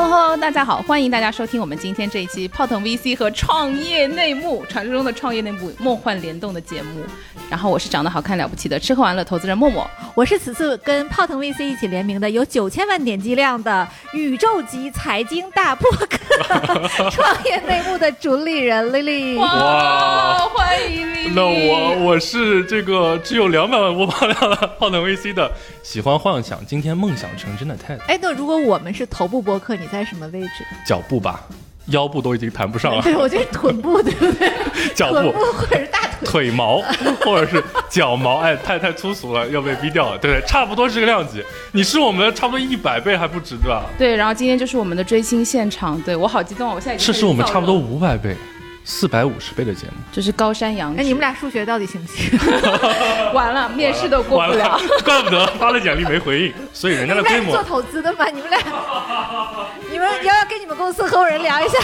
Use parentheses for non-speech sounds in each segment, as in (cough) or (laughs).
Hello 大家好，欢迎大家收听我们今天这一期泡腾 VC 和创业内幕，传说中的创业内幕梦幻联动的节目。然后我是长得好看了不起的吃喝玩乐投资人默默，我是此次跟泡腾 VC 一起联名的有九千万点击量的宇宙级财经大播客 (laughs) 创业内幕的主理人 Lily。哇，欢迎 Lily。那我我是这个只有两百万播放量的泡腾 VC 的喜欢幻想，今天梦想成真的 Ted。哎，那如果我们是头部播客，你在什么位置？脚步吧，腰部都已经谈不上了。对，我觉得臀部对不对？(laughs) 脚部部或者是大腿。腿毛或者是脚毛，哎，太太粗俗了，要被逼掉了，对不对？差不多是这个量级。你是我们的差不多一百倍还不止，对吧？对，然后今天就是我们的追星现场，对我好激动啊！我现在这是我们差不多五百倍、四百五十倍的节目。这是高山仰止。哎，你们俩数学到底行不行？(laughs) 完了，面试都过完不了。，怪不得发了简历没回应，所以人家的规模做投资的嘛？你们俩，要要跟你们公司合伙人聊一下，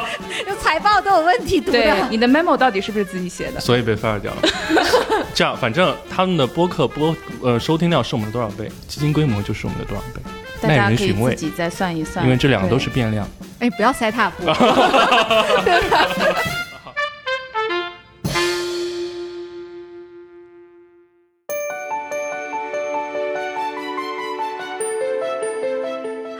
(laughs) 有财报都有问题读对，的。你的 memo 到底是不是自己写的？所以被 fire 掉了。(laughs) 这样，反正他们的播客播呃收听量是我们的多少倍，基金规模就是我们的多少倍，耐大家可以人寻味。自己再算一算，因为这两个都是变量。哎，不要塞踏步。(laughs)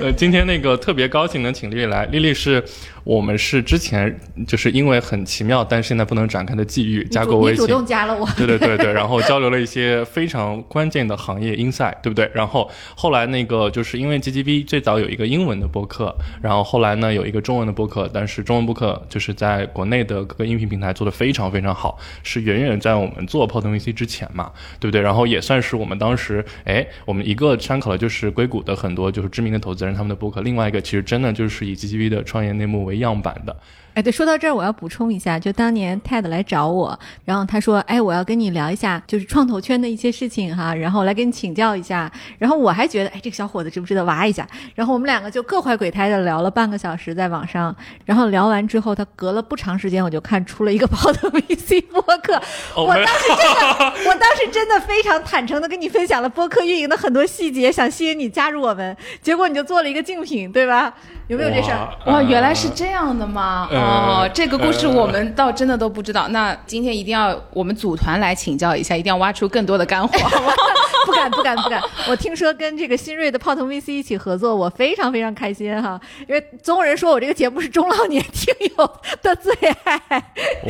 呃，今天那个特别高兴能请丽丽来，丽丽是我们是之前就是因为很奇妙，但现在不能展开的际遇加过微信你主，动加了我，对对对对，(laughs) 然后交流了一些非常关键的行业 insight，对不对？然后后来那个就是因为 GGB 最早有一个英文的播客，然后后来呢有一个中文的播客，但是中文播客就是在国内的各个音频平台做的非常非常好，是远远在我们做泡腾 VC 之前嘛，对不对？然后也算是我们当时，哎，我们一个参考的就是硅谷的很多就是知名的投资责任他们的博客，另外一个其实真的就是以 GGV 的创业内幕为样板的，哎，对，说到这儿，我要补充一下，就当年 TED 来找我，然后他说，哎，我要跟你聊一下，就是创投圈的一些事情哈，然后来跟你请教一下。然后我还觉得，哎，这个小伙子值不值得挖一下？然后我们两个就各怀鬼胎的聊了半个小时在网上，然后聊完之后，他隔了不长时间，我就看出了一个泡腾 VC 播客。我当时真的，我当时真的非常坦诚的跟你分享了播客运营的很多细节，想吸引你加入我们，结果你就做了一个竞品，对吧？有没有这事儿？哇哇，原来是这样的吗？呃哦，这个故事呃我们倒真的都不知道。那今天一定要我们组团来请教一下，一定要挖出更多的干货，好吗？(laughs) 不敢不敢不敢！我听说跟这个新锐的泡腾 VC 一起合作，我非常非常开心哈，因为总有人说我这个节目是中老年听友的最爱。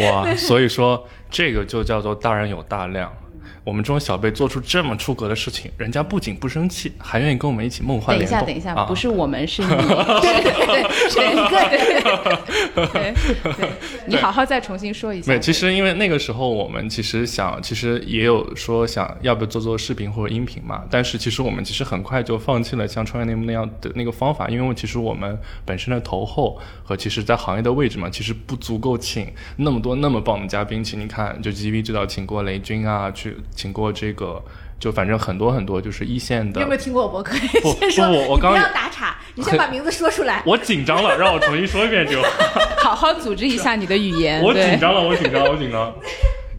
哇，(laughs) 所以说这个就叫做大人有大量。我们这种小辈做出这么出格的事情，人家不仅不生气，还愿意跟我们一起梦幻联动等一下，等一下，啊、不是我们，是你。(laughs) 对对对，是一个对对对，你好好再重新说一下。对，其实因为那个时候我们其实想，其实也有说想要不要做做视频或者音频嘛，但是其实我们其实很快就放弃了像创业内幕那样的那个方法，因为其实我们本身的投后和其实在行业的位置嘛，其实不足够请那么多那么棒的嘉宾，请你看，就 GV 知道请过雷军啊，去请过这个。就反正很多很多就是一线的你有没有听过我博客？不先 (laughs) 说，不我我刚刚不要打岔，你先把名字说出来。(laughs) 我紧张了，让我重新说一遍就。(laughs) 好好组织一下你的语言。我紧张了，我紧张，我紧张。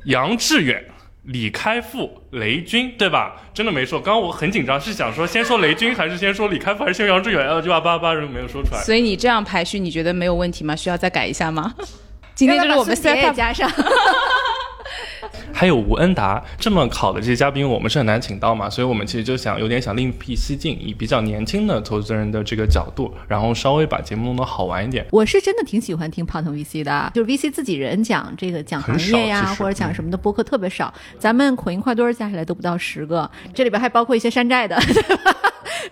杨致远、李开复、雷军，对吧？真的没说。刚刚我很紧张，是想说先说雷军，还是先说李开复，还是先说杨致远？呃，就把八八人没有说出来。所以你这样排序，你觉得没有问题吗？需要再改一下吗？今天就是我们要不要把孙 set 杰也加上。还有吴恩达这么好的这些嘉宾，我们是很难请到嘛，所以我们其实就想有点想另辟蹊径，以比较年轻的投资人的这个角度，然后稍微把节目弄得好玩一点。我是真的挺喜欢听胖头 VC 的，就是 VC 自己人讲这个讲行业呀，或者讲什么的播客特别少。咱们口音快墩儿加起来都不到十个，这里边还包括一些山寨的，对吧？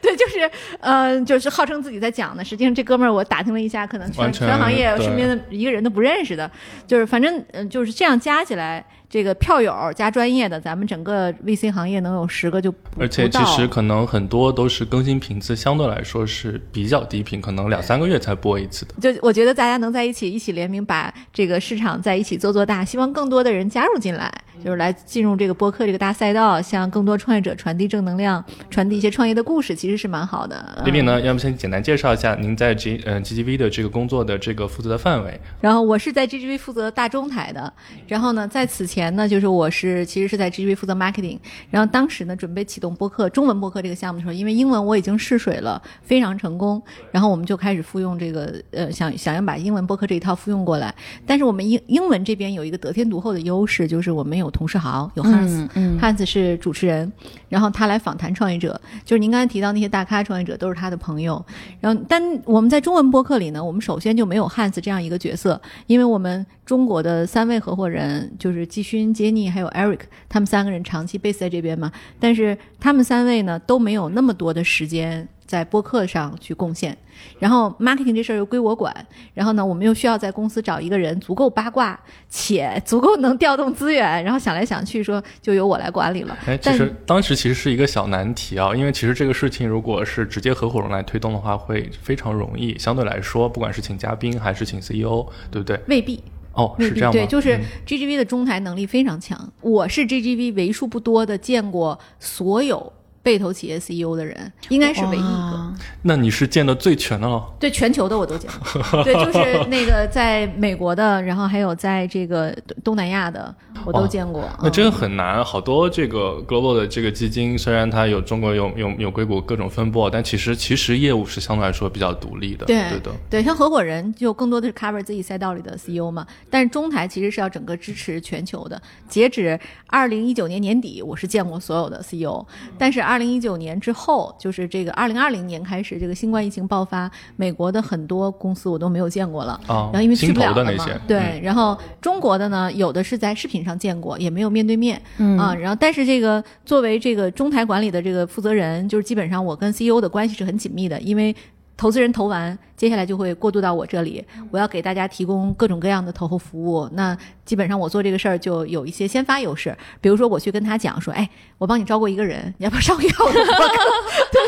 对，就是嗯、呃就是号称自己在讲的，实际上这哥们儿我打听了一下，可能全全全行业身边的一个人都不认识的，就是反正嗯、呃就是这样加起来。这个票友加专业的，咱们整个 VC 行业能有十个就不而且其实可能很多都是更新频次相对来说是比较低频，可能两三个月才播一次的。就我觉得大家能在一起一起联名，把这个市场在一起做做大，希望更多的人加入进来，就是来进入这个播客这个大赛道，向更多创业者传递正能量，传递一些创业的故事，其实是蛮好的。嗯丽丽呢，要不先简单介绍一下您在 G 嗯、GGV 的这个工作的这个负责的范围？然后我是在 GGV 负责大中台的，然后呢，在此前呢，就是我是其实是在 GGV 负责 marketing，然后当时呢准备启动播客中文播客这个项目的时候，因为英文我已经试水了，非常成功，然后我们就开始复用这个呃想想要把英文播客这一套复用过来，但是我们英英文这边有一个得天独厚的优势，就是我们有同事豪，有 Hans，、嗯 Hans 是主持人，然后他来访谈创业者，就是您刚才提到那些大咖创业者都是他的朋友。然后，但我们在中文播客里呢，我们首先就没有汉斯这样一个角色，因为我们中国的三位合伙人就是季勋、杰尼还有 Eric，他们三个人长期 base 在这边嘛，但是他们三位呢都没有那么多的时间在播客上去贡献。然后 marketing 这事儿又归我管，然后呢，我们又需要在公司找一个人足够八卦且足够能调动资源，然后想来想去说就由我来管理了。哎，其但实当时其实是一个小难题啊，因为其实这个事情如果是直接合伙人来推动的话，会非常容易。相对来说，不管是请嘉宾还是请 CEO，对不对？未必，哦，是这样吗？对，就是嗯 GGV 的中台能力非常强。我是 GGV 为数不多的见过所有被投企业 CEO 的人，应该是唯一一个。那你是见的最全的了。对全球的我都见过，(laughs) 对，就是那个在美国的，然后还有在这个东东南亚的，我都哦见过。那真嗯的很难，好多这个 global 的这个基金，虽然它有中国有有有硅谷各种分布，但其实其实业务是相对来说比较独立的。对对的。对，像合伙人就更多的是 cover 自己赛道里的 CEO 嘛，但是中台其实是要整个支持全球的。截止二零一九年年底，我是见过所有的 CEO，但是二零一九年之后，就是这个二零二零年开始，这个新冠疫情爆发，美国的很多公司我都没有见过了。啊然后因为去不了了嘛的那些，对，嗯然后中国的呢，有的是在视频上见过，也没有面对面，嗯啊，然后但是这个作为这个中台管理的这个负责人，就是基本上我跟 CEO 的关系是很紧密的，因为投资人投完，接下来就会过渡到我这里，我要给大家提供各种各样的投后服务。那基本上我做这个事儿就有一些先发优势，比如说我去跟他讲说，哎，我帮你招过一个人，你要不要上一下我的播客？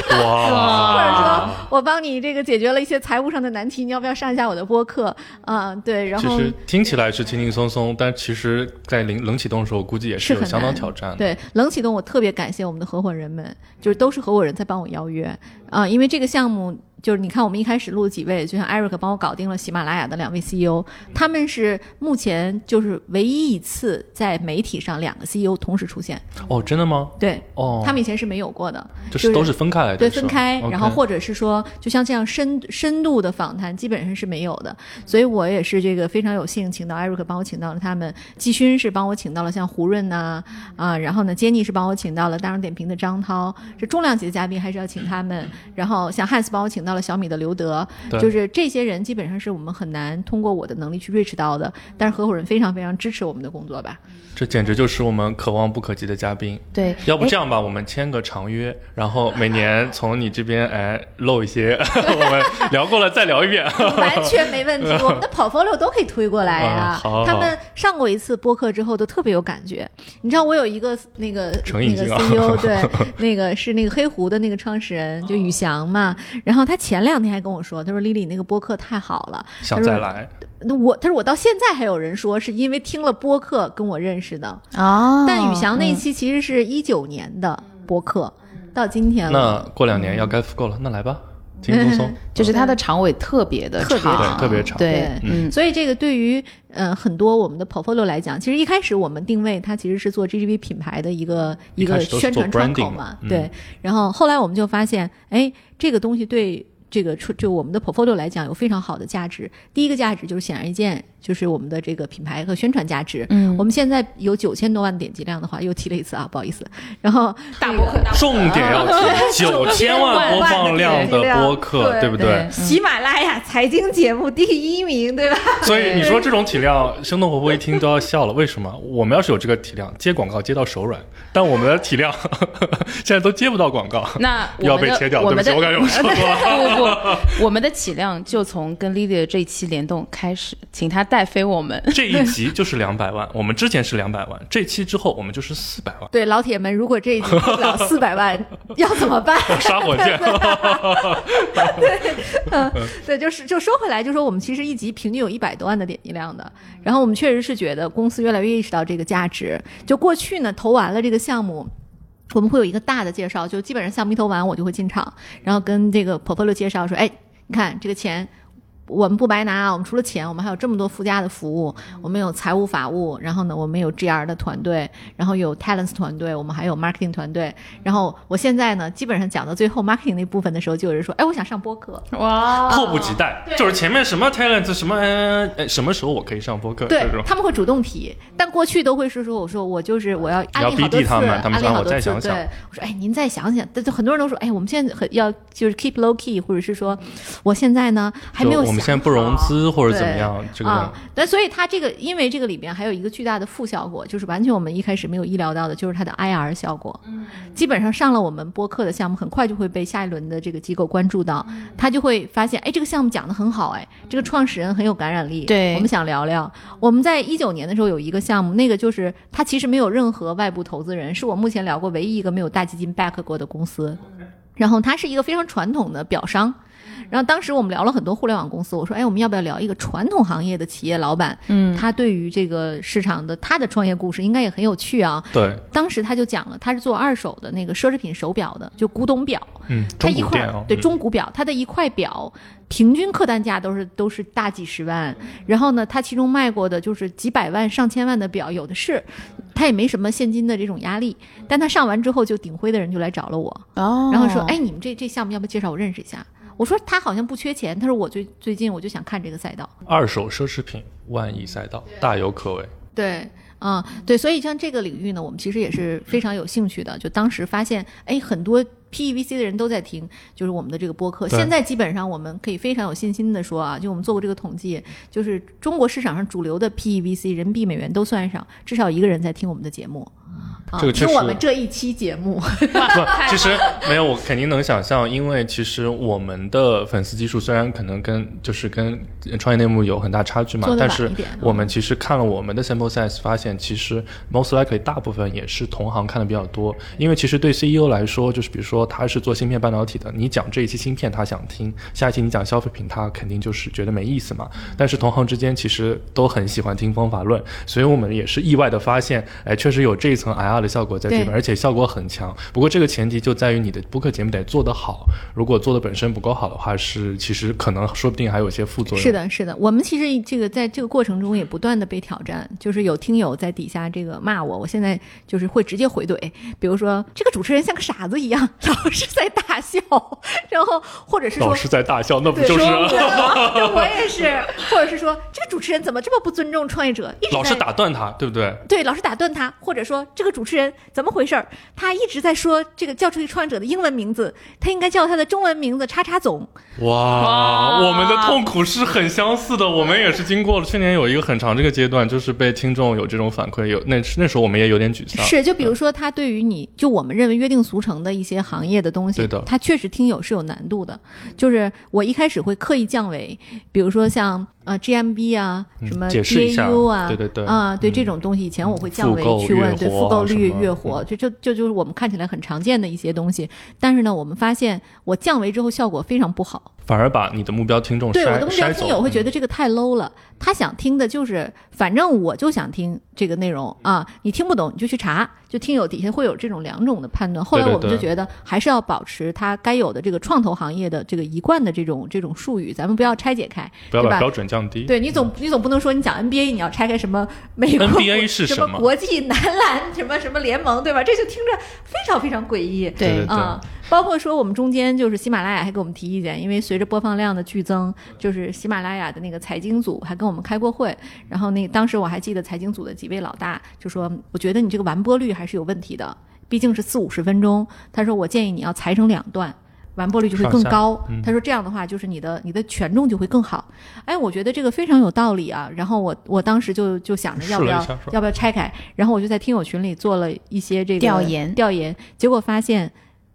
或者，说我帮你这个解决了一些财务上的难题，你要不要上一下我的播客？啊、对，然后其实听起来是轻轻松松，但其实在冷冷启动的时候，估计也是很有相当挑战的。对冷启动，我特别感谢我们的合伙人们，就是都是合伙人在帮我邀约啊、因为这个项目就是你看我们一开始录几位，就像 Eric 帮我搞定了喜马拉雅的两位 CEO，他们是目前就是唯一一次在媒体上两个 CEO 同时出现，哦，真的吗？对。哦，他们以前是没有过的，就是都是分开来的，对，分开，然后或者是说，就像这样深深度的访谈，基本上是没有的。所以我也是这个非常有幸，请到 Eric 帮我请到了他们，季勋是帮我请到了像胡润呐啊然后呢，杰尼是帮我请到了大众点评的张涛，这重量级的嘉宾，还是要请他们。然后像汉斯帮我请到了小米的刘德，就是这些人基本上是我们很难通过我的能力去 reach 到的，但是合伙人非常非常支持我们的工作吧。这简直就是我们可望不可及的嘉宾。对，要不哎这样吧，我们签个长约，然后每年从你这边哎漏一些，(laughs) 我们聊过了再聊一遍。(laughs) 完全没问题，(laughs) 我们的 portfolio 都可以推过来呀、嗯好好他们上过一次播客之后都特别有感觉。你知道我有一个那个那个 CEO，对，那个是那个黑狐的那个创始人，就宇翔嘛。然后他前两天还跟我说，他说 Lily 那个播客太好了，想再来，那我他说我到现在还有人说是因为听了播客跟我认识的，哦。但宇翔那一嗯期其实是一九年的播客，到今天。那。过两年要该复购了，那来吧，轻 (laughs) 轻松松。(laughs) 就是它的长尾特别的特别长，特别长。对。对，嗯，所以这个对于呃很多我们的 portfolio 来讲，其实一开始我们定位它其实是做 GGV 品牌的一个一个宣传窗口 branding 嘛对。然后后来我们就发现，哎，这个东西对。这个出就我们的 portfolio 来讲有非常好的价值。第一个价值就是显而易见，就是我们的这个品牌和宣传价值。嗯我们现在有九千多万点击量的话，又提了一次啊，不好意思。然后 (laughs) 大博客大播客重点要提 (laughs) 九千万播放量的播客，对不对？喜马拉雅财经节目第一名，对吧？(laughs) 所以你说这种体量，生动活泼一听都要笑了。为什么？我们要是有这个体量，接广告接到手软，但我们的体量现在都接不到广告，那要被切掉。对不起，我感觉我说多了。我们的起量就从跟 Lily 的这一期联动开始，请他带飞我们。这一集就是两百万，我们之前是两百万，这期之后我们就是四百万，对老铁们，如果这一集不了四百万，(laughs) 要怎么办？(laughs) 杀火箭。嗯，对，就是就说回来，就说我们其实一集平均有一百多万的点击量的，然后我们确实是觉得公司越来越意识到这个价值。就过去呢，投完了这个项目，我们会有一个大的介绍，就基本上项目一投完，我就会进场，然后跟这个婆婆就介绍说，哎，你看这个钱。我们不白拿啊！我们除了钱，我们还有这么多附加的服务。我们有财务、法务，然后呢，我们有 GR 的团队，然后有 talents 团队，我们还有 marketing 团队。然后我现在呢，基本上讲到最后 marketing 那部分的时候，就有人说：“哎，我想上播客。”哇，迫不及待，就是前面什么 talents 什么，哎，什么时候我可以上播客？对，他们会主动提，但过去都会是说：“我说我就是我要安利好多次，安利好多次。”对，我说：“哎，您再想想。”但就很多人都说：“哎，我们现在很要就是 keep low key，或者是说我现在呢还没有。”我们现在不融资或者怎么样，这个啊，但所以它这个，因为这个里边还有一个巨大的负效果，就是完全我们一开始没有意料到的，就是它的 IR 效果。嗯，基本上上了我们播客的项目，很快就会被下一轮的这个机构关注到，他就会发现，哎，这个项目讲的很好，哎，这个创始人很有感染力。对，我们想聊聊。我们在一九年的时候有一个项目，那个就是它其实没有任何外部投资人，是我目前聊过唯一一个没有大基金 back 过的公司。然后它是一个非常传统的表商。然后当时我们聊了很多互联网公司，我说，哎，我们要不要聊一个传统行业的企业老板？嗯，他对于这个市场的他的创业故事应该也很有趣啊。对，当时他就讲了，他是做二手的那个奢侈品手表的，就古董表。嗯，他一块对中古表，他的一块表平均客单价都是都是大几十万。然后呢，他其中卖过的就是几百万、上千万的表，有的是。他也没什么现金的这种压力，但他上完之后，就鼎晖的人就来找了我，然后说，哎，你们这这项目要不要介绍我认识一下？我说他好像不缺钱，他说我最最近我就想看这个赛道，二手奢侈品万亿赛道大有可为。对，嗯，对，所以像这个领域呢，我们其实也是非常有兴趣的。就当时发现，哎，很多 PEVC 的人都在听，就是我们的这个播客。现在基本上我们可以非常有信心的说啊，就我们做过这个统计，就是中国市场上主流的 PEVC 人民币美元都算上，至少一个人在听我们的节目。这个听我们这一期节目，不，其实没有，我肯定能想象，因为其实我们的粉丝基数虽然可能跟就是跟创业内幕有很大差距嘛，但是我们其实看了我们的 sample size，发现其实 most likely 大部分也是同行看的比较多，因为其实对 CEO 来说，就是比如说他是做芯片半导体的，你讲这一期芯片他想听，下一期你讲消费品他肯定就是觉得没意思嘛。但是同行之间其实都很喜欢听方法论，所以我们也是意外的发现，哎，确实有这一层 IR。的效果在这边，而且效果很强。不过这个前提就在于你的播客节目得做得好。如果做的本身不够好的话，是其实可能说不定还有一些副作用。是的，是的。我们其实这个在这个过程中也不断的被挑战，就是有听友在底下这个骂我，我现在就是会直接回怼。比如说这个主持人像个傻子一样，(laughs) 老是在大笑，然后或者是说老是在大笑，那不就是？(laughs) 我也是，或者是说这个主持人怎么这么不尊重创业者？老是打断他，对不对？对，老是打断他，或者说这个主持。人怎么回事儿？他一直在说这个叫出去创业者的英文名字，他应该叫他的中文名字叉叉总。哇，我们的痛苦是很相似的，我们也是经过了去年有一个很长这个阶段，就是被听众有这种反馈，有那那时候我们也有点沮丧。是，就比如说他对于你就我们认为约定俗成的一些行业的东西，对的，他确实听友是有难度的。就是我一开始会刻意降维，比如说像。啊，GMB 啊，什么 DAU 啊，对对对，啊，对这种东西，以前我会降维去问，对复购率、月活，就就就就是我们看起来很常见的一些东西。但是呢，我们发现我降维之后效果非常不好，反而把你的目标听众对我的目标听友会觉得这个太 low 了。他想听的就是，反正我就想听这个内容啊，你听不懂你就去查。就听友底下会有这种两种的判断。后来我们就觉得还是要保持它该有的这个创投行业的这个一贯的这种这种术语，咱们不要拆解开，不要把标准降低。对你总你总不能说你讲 NBA 你要拆开什么美国 NBA 是什么国际 (laughs) 男篮什么什么联盟对吧？这就听着非常非常诡异。对啊，包括说我们中间就是喜马拉雅还给我们提意见，因为随着播放量的剧增，就是喜马拉雅的那个财经组还跟我们开过会，然后那当时我还记得财经组的几位老大就说，我觉得你这个完播率还。是有问题的，毕竟是四五十分钟。他说：“我建议你要裁成两段，完播率就会更高。”他说：“这样的话，就是你的你的权重就会更好。”哎，我觉得这个非常有道理啊。然后我我当时就就想着要不要要不要拆开，然后我就在听友群里做了一些这个调研调研，结果发现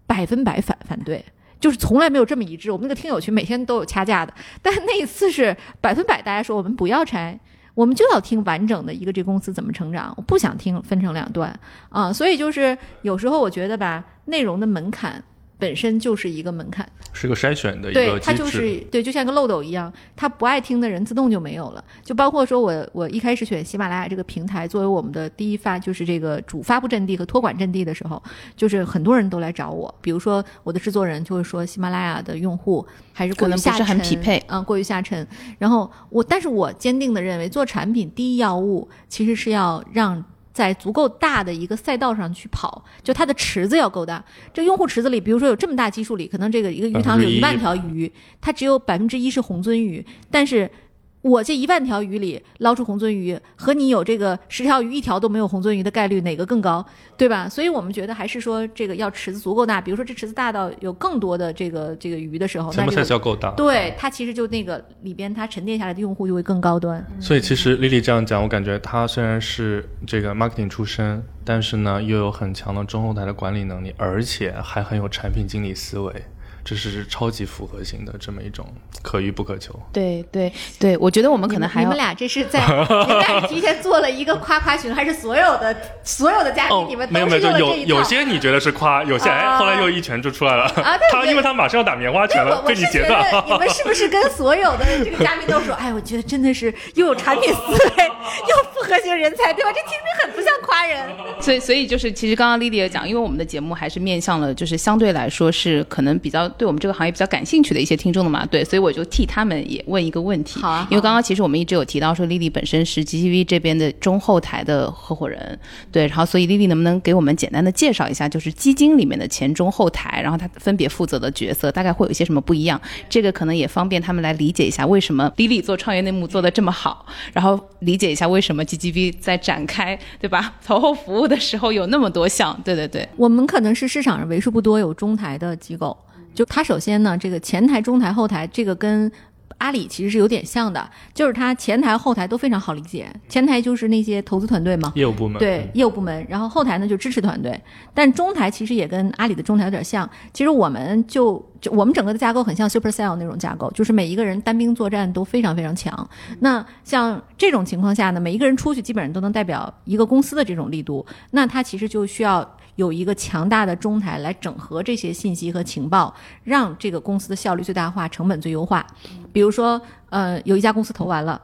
百分百反反对。就是从来没有这么一致。我们那个听友群每天都有掐架的，但那一次是百分百，大家说我们不要拆，我们就要听完整的一个这公司怎么成长，我不想听分成两段啊。所以就是有时候我觉得吧，内容的门槛本身就是一个门槛。是个筛选的一个，对它就是。对，就像个漏斗一样，他不爱听的人自动就没有了。就包括说我我一开始选喜马拉雅这个平台作为我们的第一发，就是这个主发布阵地和托管阵地的时候，就是很多人都来找我，比如说我的制作人就会说喜马拉雅的用户还是过于下可能不是很沉匹配嗯，过于下沉。然后我，但是我坚定的认为，做产品第一要务其实是要让。在足够大的一个赛道上去跑，就它的池子要够大。这个用户池子里，比如说有这么大基数里，可能这个一个鱼塘里有一万条鱼，它只有百分之一是红鳟鱼，但是我这一万条鱼里捞出红鳟鱼，和你有这个十条鱼一条都没有红鳟鱼的概率哪个更高，对吧？所以我们觉得还是说这个要池子足够大，比如说这池子大到有更多的这个这个鱼的时候，那 sample 这 size 个要够大。对它其实就那个里边它沉淀下来的用户就会更高端。所以其实丽丽这样讲，我感觉她虽然是这个 marketing 出身，但是呢又有很强的中后台的管理能力，而且还很有产品经理思维，这是超级复合型的这么一种可遇不可求。对对对，我觉得我们可能还要你们俩这是在 (laughs) 你们俩是提前做了一个夸夸群，还是所有的所有的嘉宾、你们没有没有，都是就有用了这一套？有些你觉得是夸，有些哎，啊后来又一拳就出来了。啊他因为他马上要打棉花拳了，我我是觉被你截断得你们是不是跟所有的这个嘉宾都说，(laughs) 哎，我觉得真的是又有产品思维，又复合型人才，对吧？这听着很不像夸人。(laughs) 所以，所以就是，其实刚刚丽丽也讲，因为我们的节目还是面向了，就是相对来说是可能比较对我们这个行业比较感兴趣的一些听众的嘛，对，所以我就替他们也问一个问题。因为刚刚其实我们一直有提到说，丽丽本身是 GTV 这边的中后台的合伙人，对，然后所以丽丽能不能给我们简单的介绍一下，就是基金里面的前中后台，然后他分别负责的角色大概会有一些什么不一样？这个可能也方便他们来理解一下为什么丽丽做创业内幕做的这么好，然后理解一下为什么 GGV 在展开，对吧？(laughs) 投后服务的时候有那么多项，对对对。我们可能是市场上为数不多有中台的机构。就它首先呢，这个前台、中台、后台，这个跟阿里其实是有点像的，就是它前台、后台都非常好理解。前台就是那些投资团队嘛，业务部门。对业务部门，然后后台呢就支持团队，但中台其实也跟阿里的中台有点像。其实我们就就我们整个的架构很像 Supercell 那种架构，就是每一个人单兵作战都非常非常强。那像这种情况下呢，每一个人出去基本上都能代表一个公司的这种力度，那他其实就需要有一个强大的中台来整合这些信息和情报，让这个公司的效率最大化、成本最优化。比如说，呃，有一家公司投完了。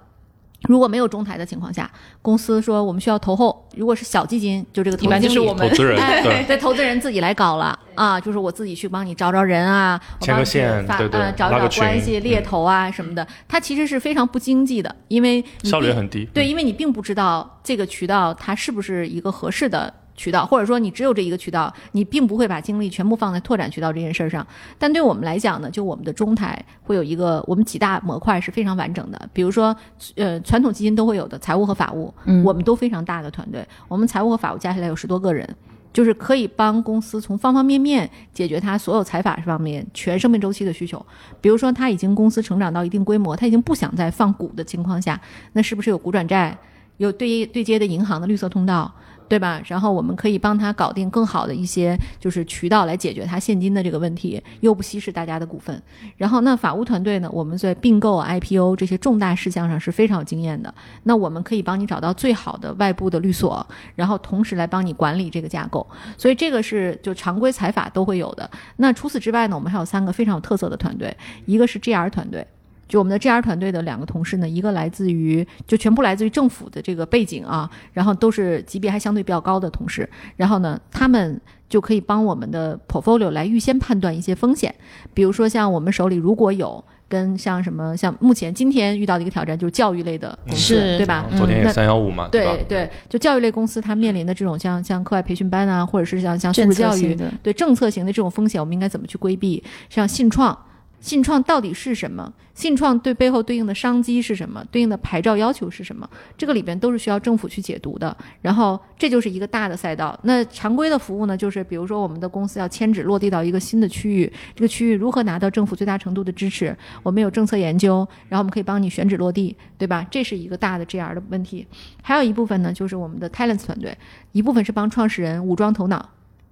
如果没有中台的情况下，公司说我们需要投后，如果是小基金，就这个投一般资就是我们投资人哎，对对，投资人自己来搞了啊，就是我自己去帮你找找人啊，我帮你牵个线发对对呃找找拉个关系、猎嗯头啊什么的，它其实是非常不经济的，因为你效率很低。对，因为你并不知道这个渠道它是不是一个合适的渠道，或者说你只有这一个渠道，你并不会把精力全部放在拓展渠道这件事儿上。但对我们来讲呢，就我们的中台会有一个我们几大模块是非常完整的，比如说呃传统基金都会有的财务和法务，嗯我们都非常大的团队，我们财务和法务加起来有十多个人。就是可以帮公司从方方面面解决它所有财法方面全生命周期的需求。比如说，他已经公司成长到一定规模，他已经不想再放股的情况下，那是不是有股转债，有对对接的银行的绿色通道，对吧？然后我们可以帮他搞定更好的一些就是渠道来解决他现金的这个问题，又不稀释大家的股份。然后那法务团队呢，我们在并购、IPO 这些重大事项上是非常有经验的。那我们可以帮你找到最好的外部的律所，然后同时来帮你管理这个架构。所以这个是就常规财法都会有的。那除此之外呢，我们还有三个非常有特色的团队，一个是 GR 团队。就我们的 GR 团队的两个同事呢，一个来自于就全部来自于政府的这个背景啊，然后都是级别还相对比较高的同事，然后呢，他们就可以帮我们的 portfolio 来预先判断一些风险，比如说像我们手里如果有跟像什么像目前今天遇到的一个挑战就是教育类的公司，是对吧？昨天三幺五嘛，对对，就教育类公司它面临的这种像像课外培训班啊，或者是像像素质教育对政策型的这种风险，我们应该怎么去规避？像信创，信创到底是什么？信创对背后对应的商机是什么？对应的牌照要求是什么？这个里边都是需要政府去解读的。然后这就是一个大的赛道。那常规的服务呢，就是比如说我们的公司要迁址落地到一个新的区域，这个区域如何拿到政府最大程度的支持？我们有政策研究，然后我们可以帮你选址落地，对吧？这是一个大的 GR 的问题。还有一部分呢，就是我们的 talent 团队，一部分是帮创始人武装头脑。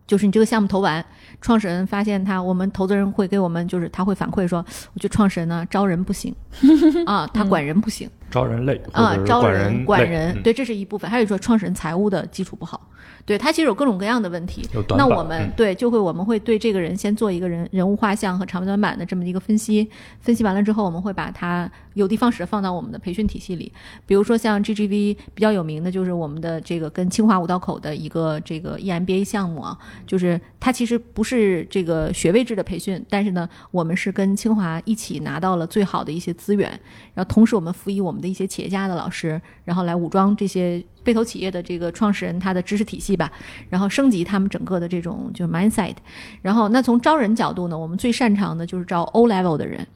就是你这个项目投完，创始人发现他，我们投资人会给我们，就是他会反馈说，我觉得创始人呢招人不行 (laughs) 啊，他管人不行招人累啊招人管人对，这是一部分。还有说创始人财务的基础不好，对他其实有各种各样的问题。那我们、嗯对就会我们会对这个人先做一个人人物画像和长短板的这么一个分析，分析完了之后，我们会把它有的放矢地放到我们的培训体系里。比如说像 GGV 比较有名的就是我们的这个跟清华五道口的一个这个 E EMBA 项目啊，就是它其实不是这个学位制的培训，但是呢，我们是跟清华一起拿到了最好的一些资源，然后同时我们辅以我们的一些企业家的老师，然后来武装这些被投企业的这个创始人他的知识体系吧，然后升级他们整个的这种就是 mindset。然后那从招人角度呢，我们最擅长的就是招 O level 的人。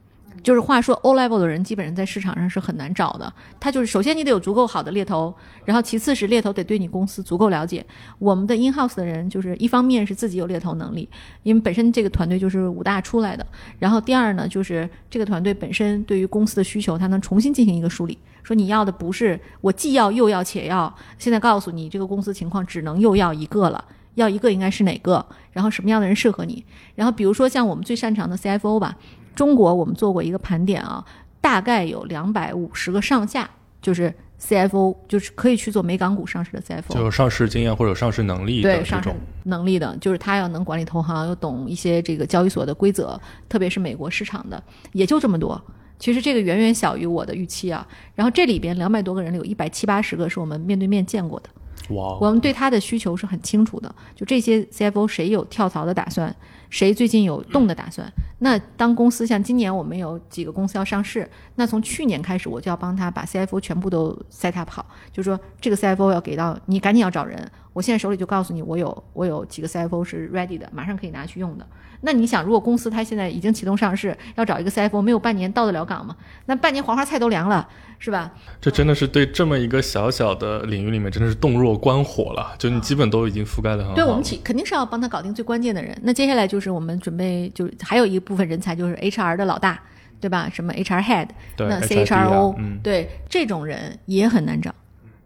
就是话说，O level 的人基本上在市场上是很难找的。他就是首先你得有足够好的猎头，然后其次是猎头得对你公司足够了解。我们的 in house 的人就是一方面是自己有猎头能力，因为本身这个团队就是武大出来的。然后第二呢，就是这个团队本身对于公司的需求，他能重新进行一个梳理，说你要的不是我既要又要且要，现在告诉你这个公司情况只能又要一个了。要一个应该是哪个？然后什么样的人适合你？然后比如说像我们最擅长的 CFO 吧，中国我们做过一个盘点啊，大概有两百五十个上下，就是 CFO，就是可以去做美港股上市的 CFO，就有上市经验或者有上市能力的对上市这种，能力的，就是他要能管理投行，又懂一些这个交易所的规则，特别是美国市场的，也就这么多。其实这个远远小于我的预期啊。然后这里边两百多个人里，有一百七八十个是我们面对面见过的。哇，我们对他的需求是很清楚的，就这些 CFO 谁有跳槽的打算，谁最近有动的打算。那当公司像今年我们有几个公司要上市，那从去年开始我就要帮他把 CFO 全部都 set up 好，就说这个 CFO 要给到你，赶紧要找人。我现在手里就告诉你，我有我有几个 CFO 是 ready 的，马上可以拿去用的。那你想，如果公司它现在已经启动上市，要找一个 CFO，没有半年到得了岗吗？那半年黄花菜都凉了，是吧？这真的是对这么一个小小的领域里面，真的是洞若观火了。就你基本都已经覆盖的很好。对我们起肯定是要帮他搞定最关键的人。那接下来就是我们准备，就还有一部分人才就是 HR 的老大，对吧？什么 HR head，那 CHRO，、嗯，对这种人也很难找。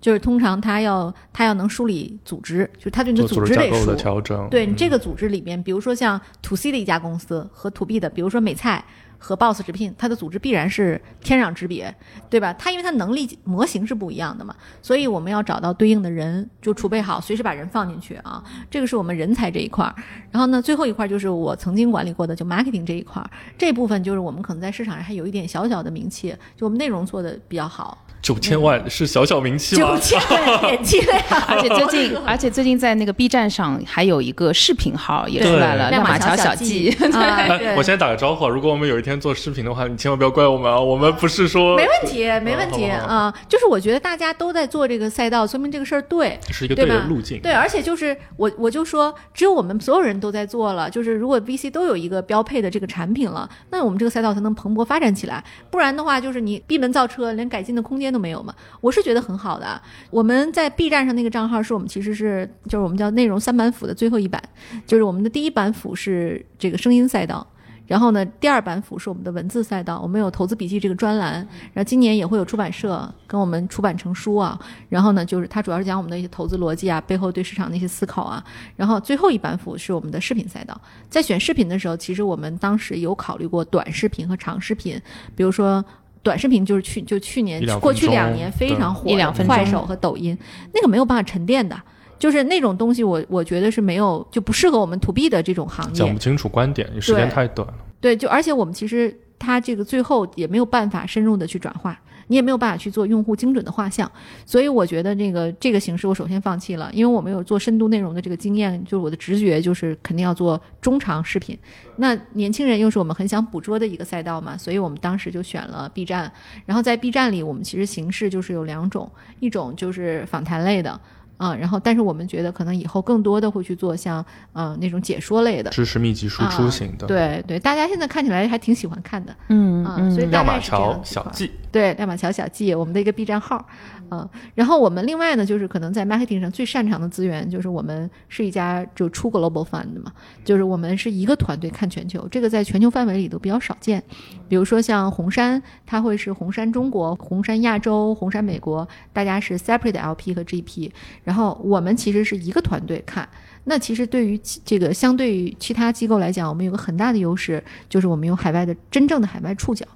就是通常他要他要能梳理组织，就是他对你的组织得熟的调整。嗯对你这个组织里边，比如说像 to C 的一家公司和 to B 的，比如说美菜和 Boss 直聘，它的组织必然是天壤之别，对吧？它因为它能力模型是不一样的嘛，所以我们要找到对应的人，就储备好，随时把人放进去啊。这个是我们人才这一块儿。然后呢，最后一块就是我曾经管理过的，就 marketing 这一块儿，这部分就是我们可能在市场上还有一点小小的名气，就我们内容做的比较好，九千万是小小名气吗九？千万点击量。(laughs) 而且最近，(laughs) 而且最近在那个 B 站上还有一个视频号也出来了，亮马桥小记。(laughs) 我先打个招呼啊，如果我们有一天做视频的话，你千万不要怪我们啊，我们不是说没问题，没问题啊、就是我觉得大家都在做这个赛道，说明这个事儿对。是一个对的路径。对，而且就是我我就说，只有我们所有人都在做了，就是如果 VC 都有一个标配的这个产品了，那我们这个赛道才能蓬勃发展起来。不然的话，就是你闭门造车，连改进的空间都没有嘛。我是觉得很好的啊。我们在 B 站上那个账号是我们其实是就是我们叫内容三板斧的最后一板，就是我们的第一板斧是这个声音赛道。然后呢，第二板斧是我们的文字赛道，我们有投资笔记这个专栏，然后今年也会有出版社跟我们出版成书啊。然后呢，就是它主要是讲我们的一些投资逻辑啊，背后对市场的一些思考啊。然后最后一板斧是我们的视频赛道，在选视频的时候，其实我们当时有考虑过短视频和长视频，比如说。短视频就是去就去年过去两年非常火的一两分快手和抖音，那个没有办法沉淀的，就是那种东西我我觉得是没有就不适合我们 to B 的这种行业讲。不清楚观点，时间太短了。对，就而且我们其实它这个最后也没有办法深入的去转化，你也没有办法去做用户精准的画像，所以我觉得这个这个形式我首先放弃了，因为我没有做深度内容的这个经验，就是我的直觉就是肯定要做中长视频。那年轻人又是我们很想捕捉的一个赛道嘛，所以我们当时就选了 B 站。然后在 B 站里，我们其实形式就是有两种，一种就是访谈类的。啊、然后但是我们觉得可能以后更多的会去做像呃那种解说类的，知识密集输出型的，啊对对，大家现在看起来还挺喜欢看的，嗯嗯，所以大亮马桥小记，对亮马桥小记，我们的一个 B 站号，嗯，然后我们另外呢，就是可能在 marketing 上最擅长的资源，就是我们是一家就出 global fund 的嘛，就是我们是一个团队看全球，这个在全球范围里都比较少见。比如说像红杉，它会是红杉中国、红杉亚洲、红杉美国，大家是 separate LP 和 GP，然后我们其实是一个团队看。那其实对于这个相对于其他机构来讲，我们有个很大的优势，就是我们有海外的真正的海外触角。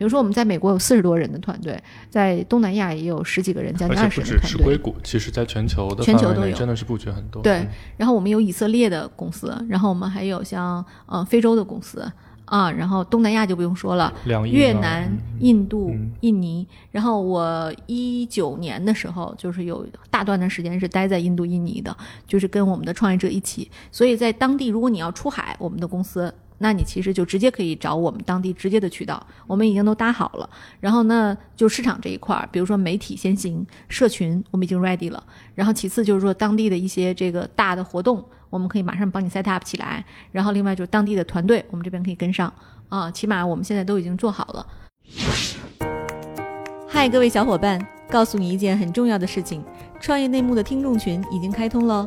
比如说我们在美国有四十多人的团队，在东南亚也有十几个人，将近二十人的团队。只是硅谷，其实在全球的全球范围都有真的是布局很多。对嗯，然后我们有以色列的公司，然后我们还有像呃非洲的公司啊，然后东南亚就不用说了，两亿越南、嗯印度、嗯印尼。然后我一九年的时候，就是有大段的时间是待在印度、印尼的，就是跟我们的创业者一起。所以在当地，如果你要出海，我们的公司。那你其实就直接可以找我们当地直接的渠道，我们已经都搭好了。然后呢，就市场这一块儿，比如说媒体先行，社群我们已经 ready 了。然后其次就是说当地的一些这个大的活动，我们可以马上帮你 set up 起来。然后另外就是当地的团队，我们这边可以跟上啊，起码我们现在都已经做好了。嗨，各位小伙伴，告诉你一件很重要的事情：创业内幕的听众群已经开通喽。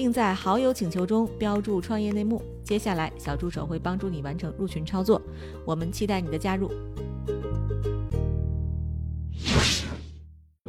并在好友请求中标注“创业内幕”。接下来，小助手会帮助你完成入群操作。我们期待你的加入。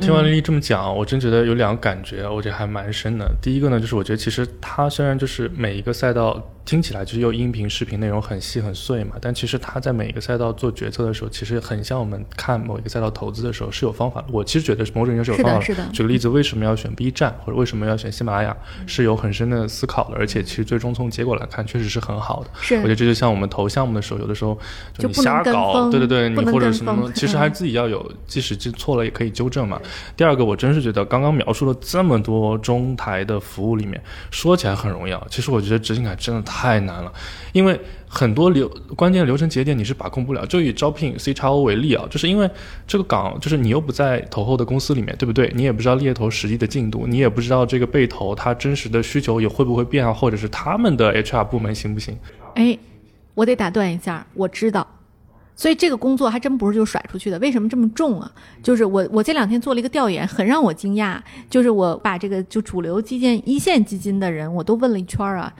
听完丽丽这么讲，我真觉得有两个感觉，我觉得还蛮深的。第一个呢，就是我觉得其实它虽然就是每一个赛道听起来就是又音频、视频内容很细很碎嘛，但其实他在每一个赛道做决策的时候，其实很像我们看某一个赛道投资的时候是有方法的。我其实觉得某种意义上是有方法是的举个例子，为什么要选 B 站，或者为什么要选喜马拉雅，是有很深的思考的，而且其实最终从结果来看，确实是很好的。是我觉得这就像我们投项目的时候，有的时候就你瞎搞，对对对，你或者什么，其实还自己要有，即使记错了也可以纠正嘛。第二个，我真是觉得刚刚描述了这么多中台的服务里面，说起来很容易啊，其实我觉得执行感真的太难了，因为很多流关键流程节点你是把控不了。就以招聘 C 叉 O 为例啊，就是因为这个岗就是你又不在投后的公司里面，对不对？你也不知道猎头实际的进度，你也不知道这个被投他真实的需求也会不会变啊，或者是他们的 HR 部门行不行？哎，我得打断一下，我知道。所以这个工作还真不是就甩出去的，为什么这么重啊？就是我我这两天做了一个调研，很让我惊讶，就是我把这个就主流基建一线基金的人我都问了一圈啊，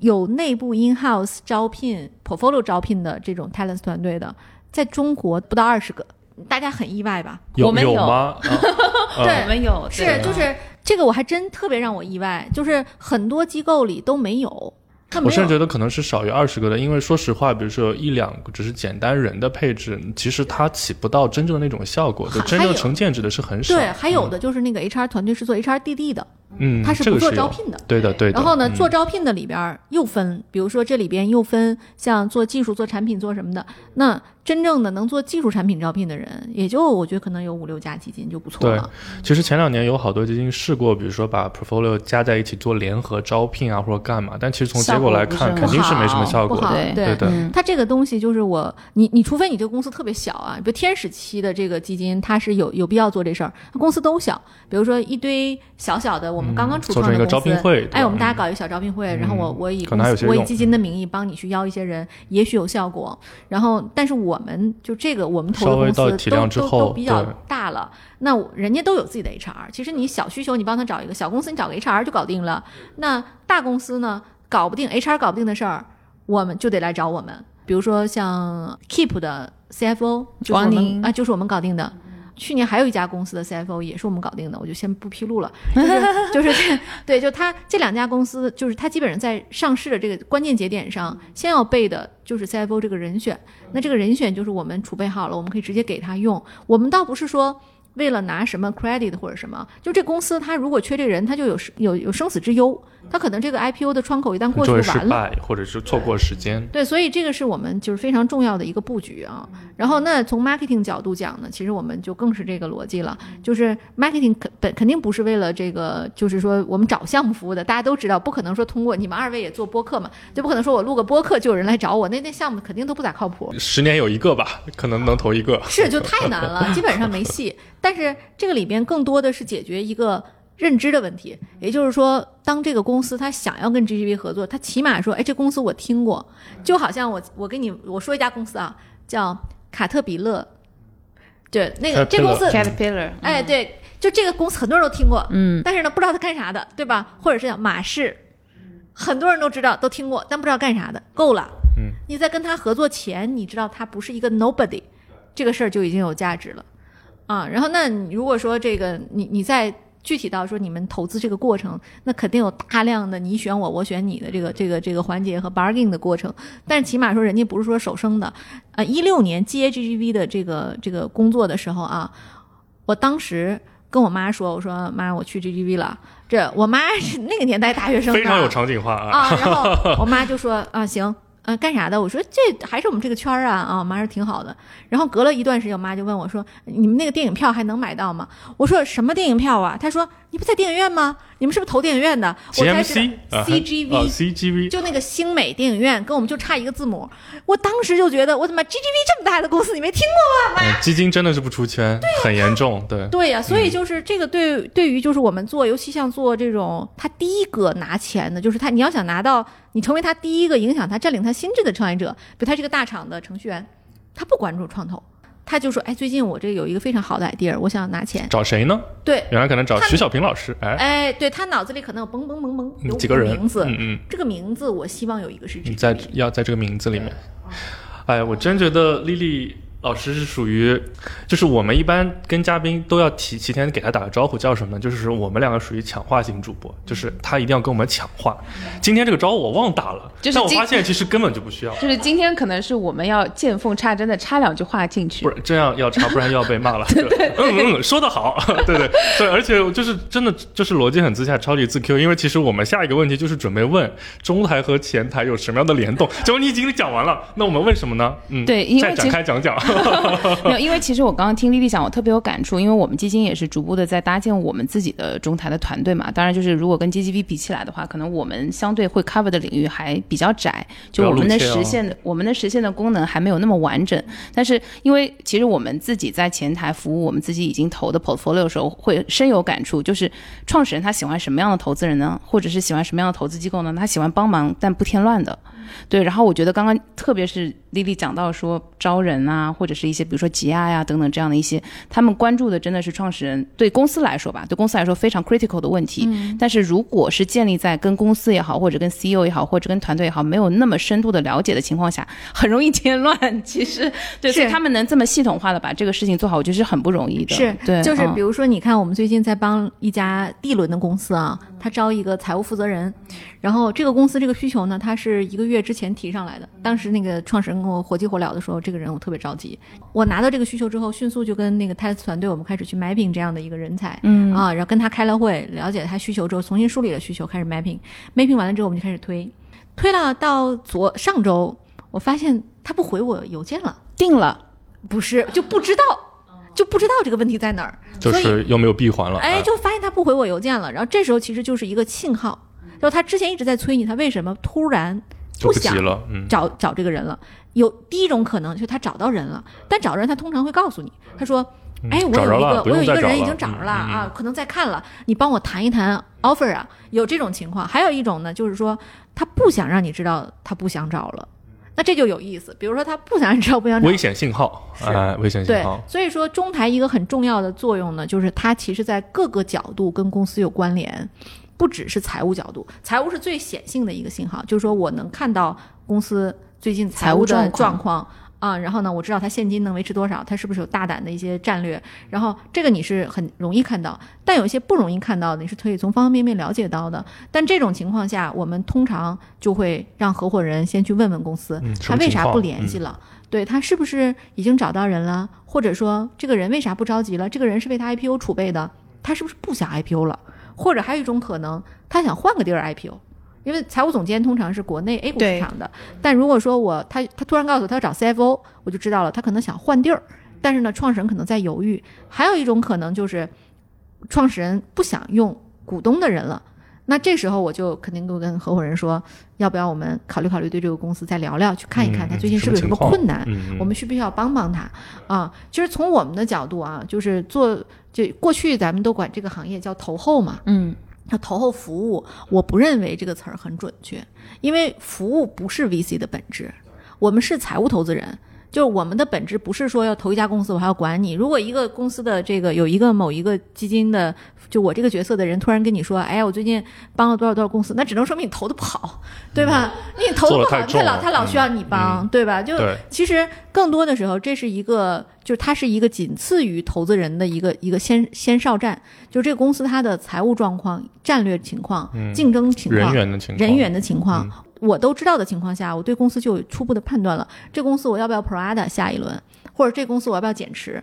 有内部 in house 招聘 portfolio 招聘的这种 talent 团队的，在中国不到二十个，大家很意外吧？有我们有有吗？(laughs) 啊对我们有是就是这个我还真特别让我意外，就是很多机构里都没有，我。甚至觉得可能是少于二十个的，因为说实话，比如说有一两个只是简单人的配置，其实它起不到真正的那种效果，就真正成建制的是很少。对，还有的就是那个 HR 团队是做 HRDD 的，嗯，他是不做招聘的。对的，对的。然后呢，嗯做招聘的里边又分，比如说这里边又分像做技术、做产品、做什么的。那真正的能做技术产品招聘的人，也就我觉得可能有五六家基金就不错了对了。其实前两年有好多基金试过，比如说把 portfolio 加在一起做联合招聘啊，或者干嘛，但其实从结果来看，肯定是没什么效果的。对对的，嗯它这个东西就是我，你你除非你这个公司特别小啊，比如天使期的这个基金，它是有有必要做这事儿。公司都小，比如说一堆小小的，我们刚刚初创的公司，招聘会，哎，我们大家搞一个小招聘会，然后我我以我以能还有些用基金的名义帮你去邀一些人，也许有效果。然后，但是我们就这个我们投的公司到体量之都都都比较大了，那人家都有自己的 HR。其实你小需求你帮他找一个，小公司你找个 HR 就搞定了。那大公司呢，搞不定 HR 搞不定的事儿，我们就得来找我们。比如说像 Keep 的 CFO 就是我王宁们啊，就是我们搞定的。去年还有一家公司的 CFO 也是我们搞定的，我就先不披露了。就是 (laughs) 就是对，就他这两家公司，就是他基本上在上市的这个关键节点上，先要备的就是 CFO 这个人选。那这个人选就是我们储备好了，我们可以直接给他用。我们倒不是说为了拿什么 credit 或者什么，就这公司它如果缺这人，它就有有有生死之忧。它可能这个 IPO 的窗口一旦过去就完了。失败，或者是错过时间。对，所以这个是我们就是非常重要的一个布局啊。然后那从 marketing 角度讲呢，其实我们就更是这个逻辑了，就是 marketing 肯本肯定不是为了这个，就是说我们找项目服务的，大家都知道，不可能说通过你们二位也做播客嘛，就不可能说我录个播客就有人来找我，那那项目肯定都不咋靠谱。十年有一个吧，可能能投一个。是，就太难了，基本上没戏。但是这个里边更多的是解决一个认知的问题。也就是说，当这个公司他想要跟 GGV 合作，他起码说，哎，这公司我听过，就好像我我跟你我说一家公司啊，叫卡特彼勒，对，那个这公司 Caterpillar，哎，对，就这个公司很多人都听过，嗯，但是呢，不知道他干啥的，对吧？或者是叫马氏，很多人都知道，都听过，但不知道干啥的。够了，嗯，你在跟他合作前，你知道他不是一个 nobody，这个事儿就已经有价值了，啊。然后，那你如果说这个，你你在具体到说你们投资这个过程，那肯定有大量的你选我，我选你的这个这个这个环节和 bargaining 的过程。但是起码说，人家不是说手生的，呃，一六年接 GGV 的这个这个工作的时候啊，我当时跟我妈说，我说妈，我去 GGV 了。这我妈是那个年代大学生，非常有场景化啊。啊，然后 (laughs) 我妈就说啊，行，嗯、干啥的？我说这还是我们这个圈儿啊，啊，我妈说挺好的。然后隔了一段时间，我妈就问我说，你们那个电影票还能买到吗？我说什么电影票啊？她说你不在电影院吗？你们是不是投电影院的？我才知道 GMC 啊 CGV、哦 CGV 就那个星美电影院，跟我们就差一个字母。我当时就觉得，我怎么 GGV 这么大的公司，你没听过吗？嗯基金真的是不出圈，很严重。对，对呀、所以就是这个对对于就是我们做，尤其像做这种他第一个拿钱的，就是他你要想拿到你成为他第一个影响他占领他心智的创业者，比如他是个大厂的程序员，他不关注创投，他就说，哎，最近我这有一个非常好的 idea，我想拿钱。找谁呢？对，原来可能找徐小平老师。哎，哎，对他脑子里可能有嘣嘣嘣嘣有几个人名字，嗯嗯，这个名字我希望有一个是你在要在这个名字里面。哎，我真觉得丽丽老师是属于，就是我们一般跟嘉宾都要提提前给他打个招呼，叫什么呢？就是我们两个属于抢话型主播，就是他一定要跟我们抢话。今天这个招我忘打了，但我就是我发现其实根本就不需要。就是今天可能是我们要见缝插针的插两句话进去不。是这样要插，不然又要被骂了。(laughs) 对嗯嗯，说得好，对对对，而且就是真的就是逻辑很自洽，超级自 Q。因为其实我们下一个问题就是准备问中台和前台有什么样的联动，结果你已经讲完了，那我们问什么呢？嗯，再展对因为其实开讲讲。(laughs) 没有，因为其实我刚刚听丽丽讲，我特别有感触，因为我们基金也是逐步的在搭建我们自己的中台的团队嘛。当然，就是如果跟 GGV 比起来的话，可能我们相对会 cover 的领域还比较窄，就我们的实现的、我们的实现的功能还没有那么完整。但是因为其实我们自己在前台服务我们自己已经投的 portfolio 的时候，会深有感触，就是创始人他喜欢什么样的投资人呢？或者是喜欢什么样的投资机构呢？他喜欢帮忙但不添乱的。对，然后我觉得刚刚特别是丽丽讲到说招人啊，或者是一些比如说吉亚呀等等这样的一些，他们关注的真的是创始人对公司来说吧，对公司来说非常 critical 的问题。但是如果是建立在跟公司也好，或者跟 CEO 也好，或者跟团队也好没有那么深度的了解的情况下，很容易添乱。其实对，所以是他们能这么系统化的把这个事情做好，我觉得是很不容易的。是，对，就是嗯比如说，你看我们最近在帮一家 D 轮的公司啊，他招一个财务负责人，然后这个公司这个需求呢，他是一个月之前提上来的。当时那个创始人跟我火急火燎的时候，这个人我特别着急。我拿到这个需求之后，迅速就跟那个 TES 团队，我们开始去 mapping 这样的一个人才，嗯啊，然后跟他开了会，了解他需求之后，重新梳理了需求，开始 mapping，mapping 完了之后，我们就开始推，推了到昨上周，我发现他不回我邮件了，定了。不是就不知道，就不知道这个问题在哪儿，就所以是又没有闭环了。哎，就发现他不回我邮件了。然后这时候其实就是一个信号，就是他之前一直在催你，他为什么突然就不急想了，嗯，找找这个人了？有第一种可能就是他找到人了，但找人他通常会告诉你，他说。哎，我有一个，我有一个人已经找着了、啊，可能在看了，你帮我谈一谈 offer 啊，有这种情况。还有一种呢，就是说他不想让你知道他不想找了，那这就有意思。比如说他不想让你知道不想找，危险信号，是哎，危险信对号，，所以说中台一个很重要的作用呢，就是它其实在各个角度跟公司有关联，不只是财务角度，财务是最显性的一个信号，就是说我能看到公司最近财务的状况。啊，然后呢，我知道他现金能维持多少，他是不是有大胆的一些战略，然后这个你是很容易看到，但有一些不容易看到的，你是可以从方方面面了解到的。但这种情况下，我们通常就会让合伙人先去问问公司，嗯他为啥不联系了？对他是不是已经找到人了，或者说这个人为啥不着急了？这个人是为他 IPO 储备的，他是不是不想 IPO 了？或者还有一种可能，他想换个地儿 IPO。因为财务总监通常是国内 A 股市场的，但如果说我他他突然告诉我他要找 CFO，我就知道了，他可能想换地儿，但是呢，创始人可能在犹豫。还有一种可能就是，创始人不想用股东的人了，那这时候我就肯定会跟合伙人说，要不要我们考虑考虑对这个公司再聊聊，去看一看嗯他最近是不是有什么困难，嗯，我们需不需要帮帮他啊？其实从我们的角度啊，就是做就过去咱们都管这个行业叫投后嘛，嗯，他投后服务，我不认为这个词儿很准确，因为服务不是 VC 的本质，我们是财务投资人。就是我们的本质不是说要投一家公司，我还要管你。如果一个公司的这个有一个某一个基金的，就我这个角色的人突然跟你说，哎呀，我最近帮了多少多少公司，那只能说明你投的不好，对吧？你投的不好，他老他老需要你帮，对吧？就其实更多的时候，这是一个，就是它是一个仅次于投资人的一个一个先先哨站，就这个公司它的财务状况、战略情况、嗯竞争情况、人员的情况，人员的情况，嗯我都知道的情况下，我对公司就有初步的判断了。这公司我要不要 Prada 下一轮，或者这公司我要不要减持？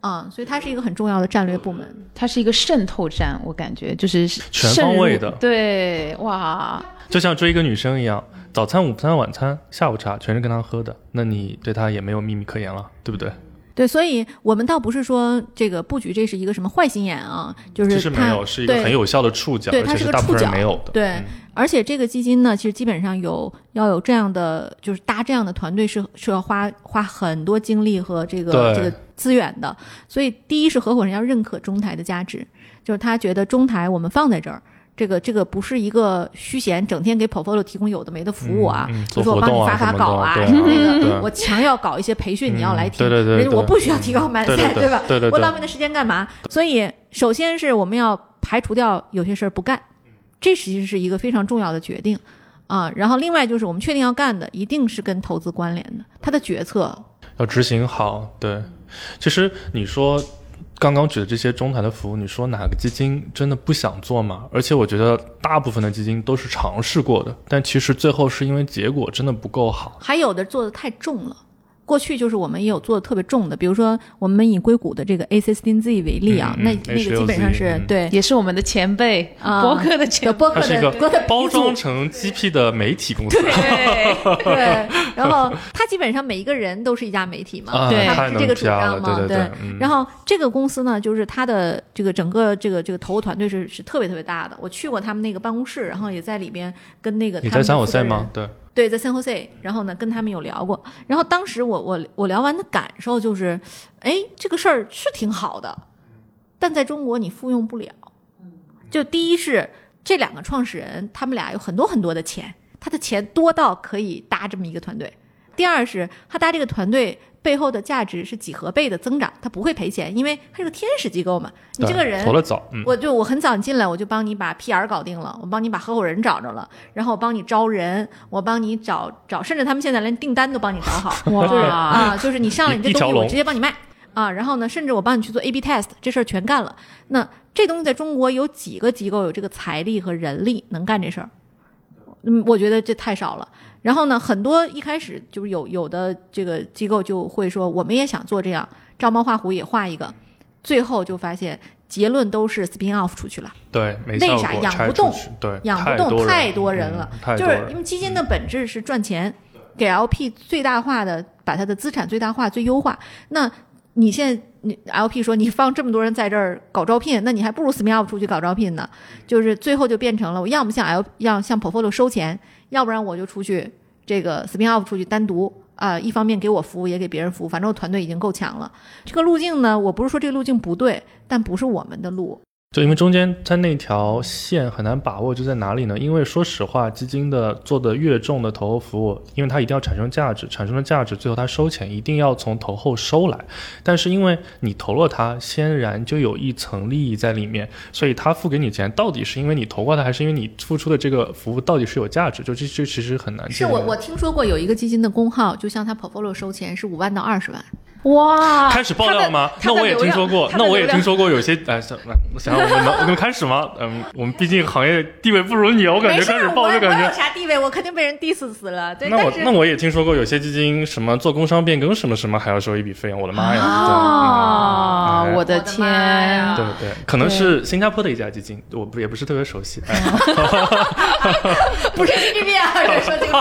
啊、所以它是一个很重要的战略部门。它是一个渗透战，我感觉就是全方位的对，哇，就像追一个女生一样，早餐、午餐、晚餐、下午茶全是跟她喝的，那你对她也没有秘密可言了，对不对？对，所以我们倒不是说这个布局这是一个什么坏心眼啊，就是它其实没有，是一个很有效的触角，对它是大部分个触角人没有的。对嗯而且这个基金呢，其实基本上有要有这样的，就是搭这样的团队是是要花花很多精力和这个这个资源的。所以第一是合伙人要认可中台的价值，就是他觉得中台我们放在这儿。这个这个不是一个虚闲，整天给 portfolio 提供有的没的服务啊，嗯嗯比如说我帮你发发稿啊，做活动啊什么那个，什么的我强要搞一些培训，你要来听，嗯对对对我不需要提高满对赛，对吧？对对对我浪费的时间干嘛？所以，首先是我们要排除掉有些事儿不干，这其实是一个非常重要的决定啊。然后，另外就是我们确定要干的，一定是跟投资关联的，它的决策。要执行好。对，其实你说刚刚举的这些中台的服务，你说哪个基金真的不想做吗？而且我觉得大部分的基金都是尝试过的，但其实最后是因为结果真的不够好。还有的做的太重了。过去就是我们也有做的特别重的，比如说我们以硅谷的这个 A 1 6 Z 为例啊，嗯嗯那那个基本上是、A16Z 嗯对也是我们的前辈，啊博客的前辈。的播客它是一个的包装成 GP 的媒体公司，对，对，(laughs) 然后他基本上每一个人都是一家媒体嘛，啊对是这个主张嘛，对对。嗯然后这个公司呢，就是他的这个整个这个这个投入团队是是特别特别大的。我去过他们那个办公室，然后也在里边跟那个他们的你在三负责人五赛吗？对，对，在 San Jose，然后呢跟他们有聊过。然后当时我我我聊完的感受就是，哎，这个事儿是挺好的，但在中国你复用不了。就第一是这两个创始人，他们俩有很多很多的钱，他的钱多到可以搭这么一个团队。第二是他搭这个团队背后的价值是几何倍的增长，他不会赔钱，因为他是个天使机构嘛。你这个人投的早，嗯，我就我很早进来，我就帮你把 PR 搞定了，我帮你把合伙人找着了，然后我帮你招人，我帮你找找，甚至他们现在连订单都帮你找好，(laughs) 哇就是啊，就是你上来你这东西，我直接帮你卖啊，然后呢，甚至我帮你去做 A/B test，这事儿全干了。那这东西在中国有几个机构有这个财力和人力能干这事儿？嗯，我觉得这太少了。然后呢，很多一开始就是有有的这个机构就会说，我们也想做这样，照猫画虎也画一个，最后就发现结论都是 spin off 出去了。对，没为啥养不动对，养不动，太多人人了就是因为基金的本质是赚钱，给 LP 最大化的把它的资产最大化、最优化。那你现在你 LP 说你放这么多人在这儿搞招聘，那你还不如 spin off 出去搞招聘呢。就是最后就变成了我要么向 L 要向 portfolio 收钱，要不然我就出去这个 spin off 出去单独。啊、一方面给我服务，也给别人服务，反正我团队已经够强了。这个路径呢，我不是说这个路径不对，但不是我们的路。就因为中间它那条线很难把握，就在哪里呢？因为说实话，基金的做的越重的投后服务，因为它一定要产生价值，产生了价值，最后它收钱一定要从投后收来。但是因为你投了它，先然就有一层利益在里面，所以他付给你钱，到底是因为你投过它，还是因为你付出的这个服务到底是有价值？就这这其实很难。是我我听说过有一个基金的工号，就向他 portfolio 收钱是五万到二十万。哇，开始爆料吗？那我也听说过，那我也听说过有些哎，想我想我们能我们开始吗？(laughs) 嗯，我们毕竟行业地位不如你，我感觉开始爆就感觉。啥地位？我肯定被人 diss 死了。对，那我那我也听说过有些基金什么做工商变更什么什么还要收一笔费用，我的妈呀！啊，我的我的妈呀天，对对，可能是新加坡的一家基金，我不也不是特别熟悉。哎，(laughs) (laughs) 不是 CGB 啊，这说清楚。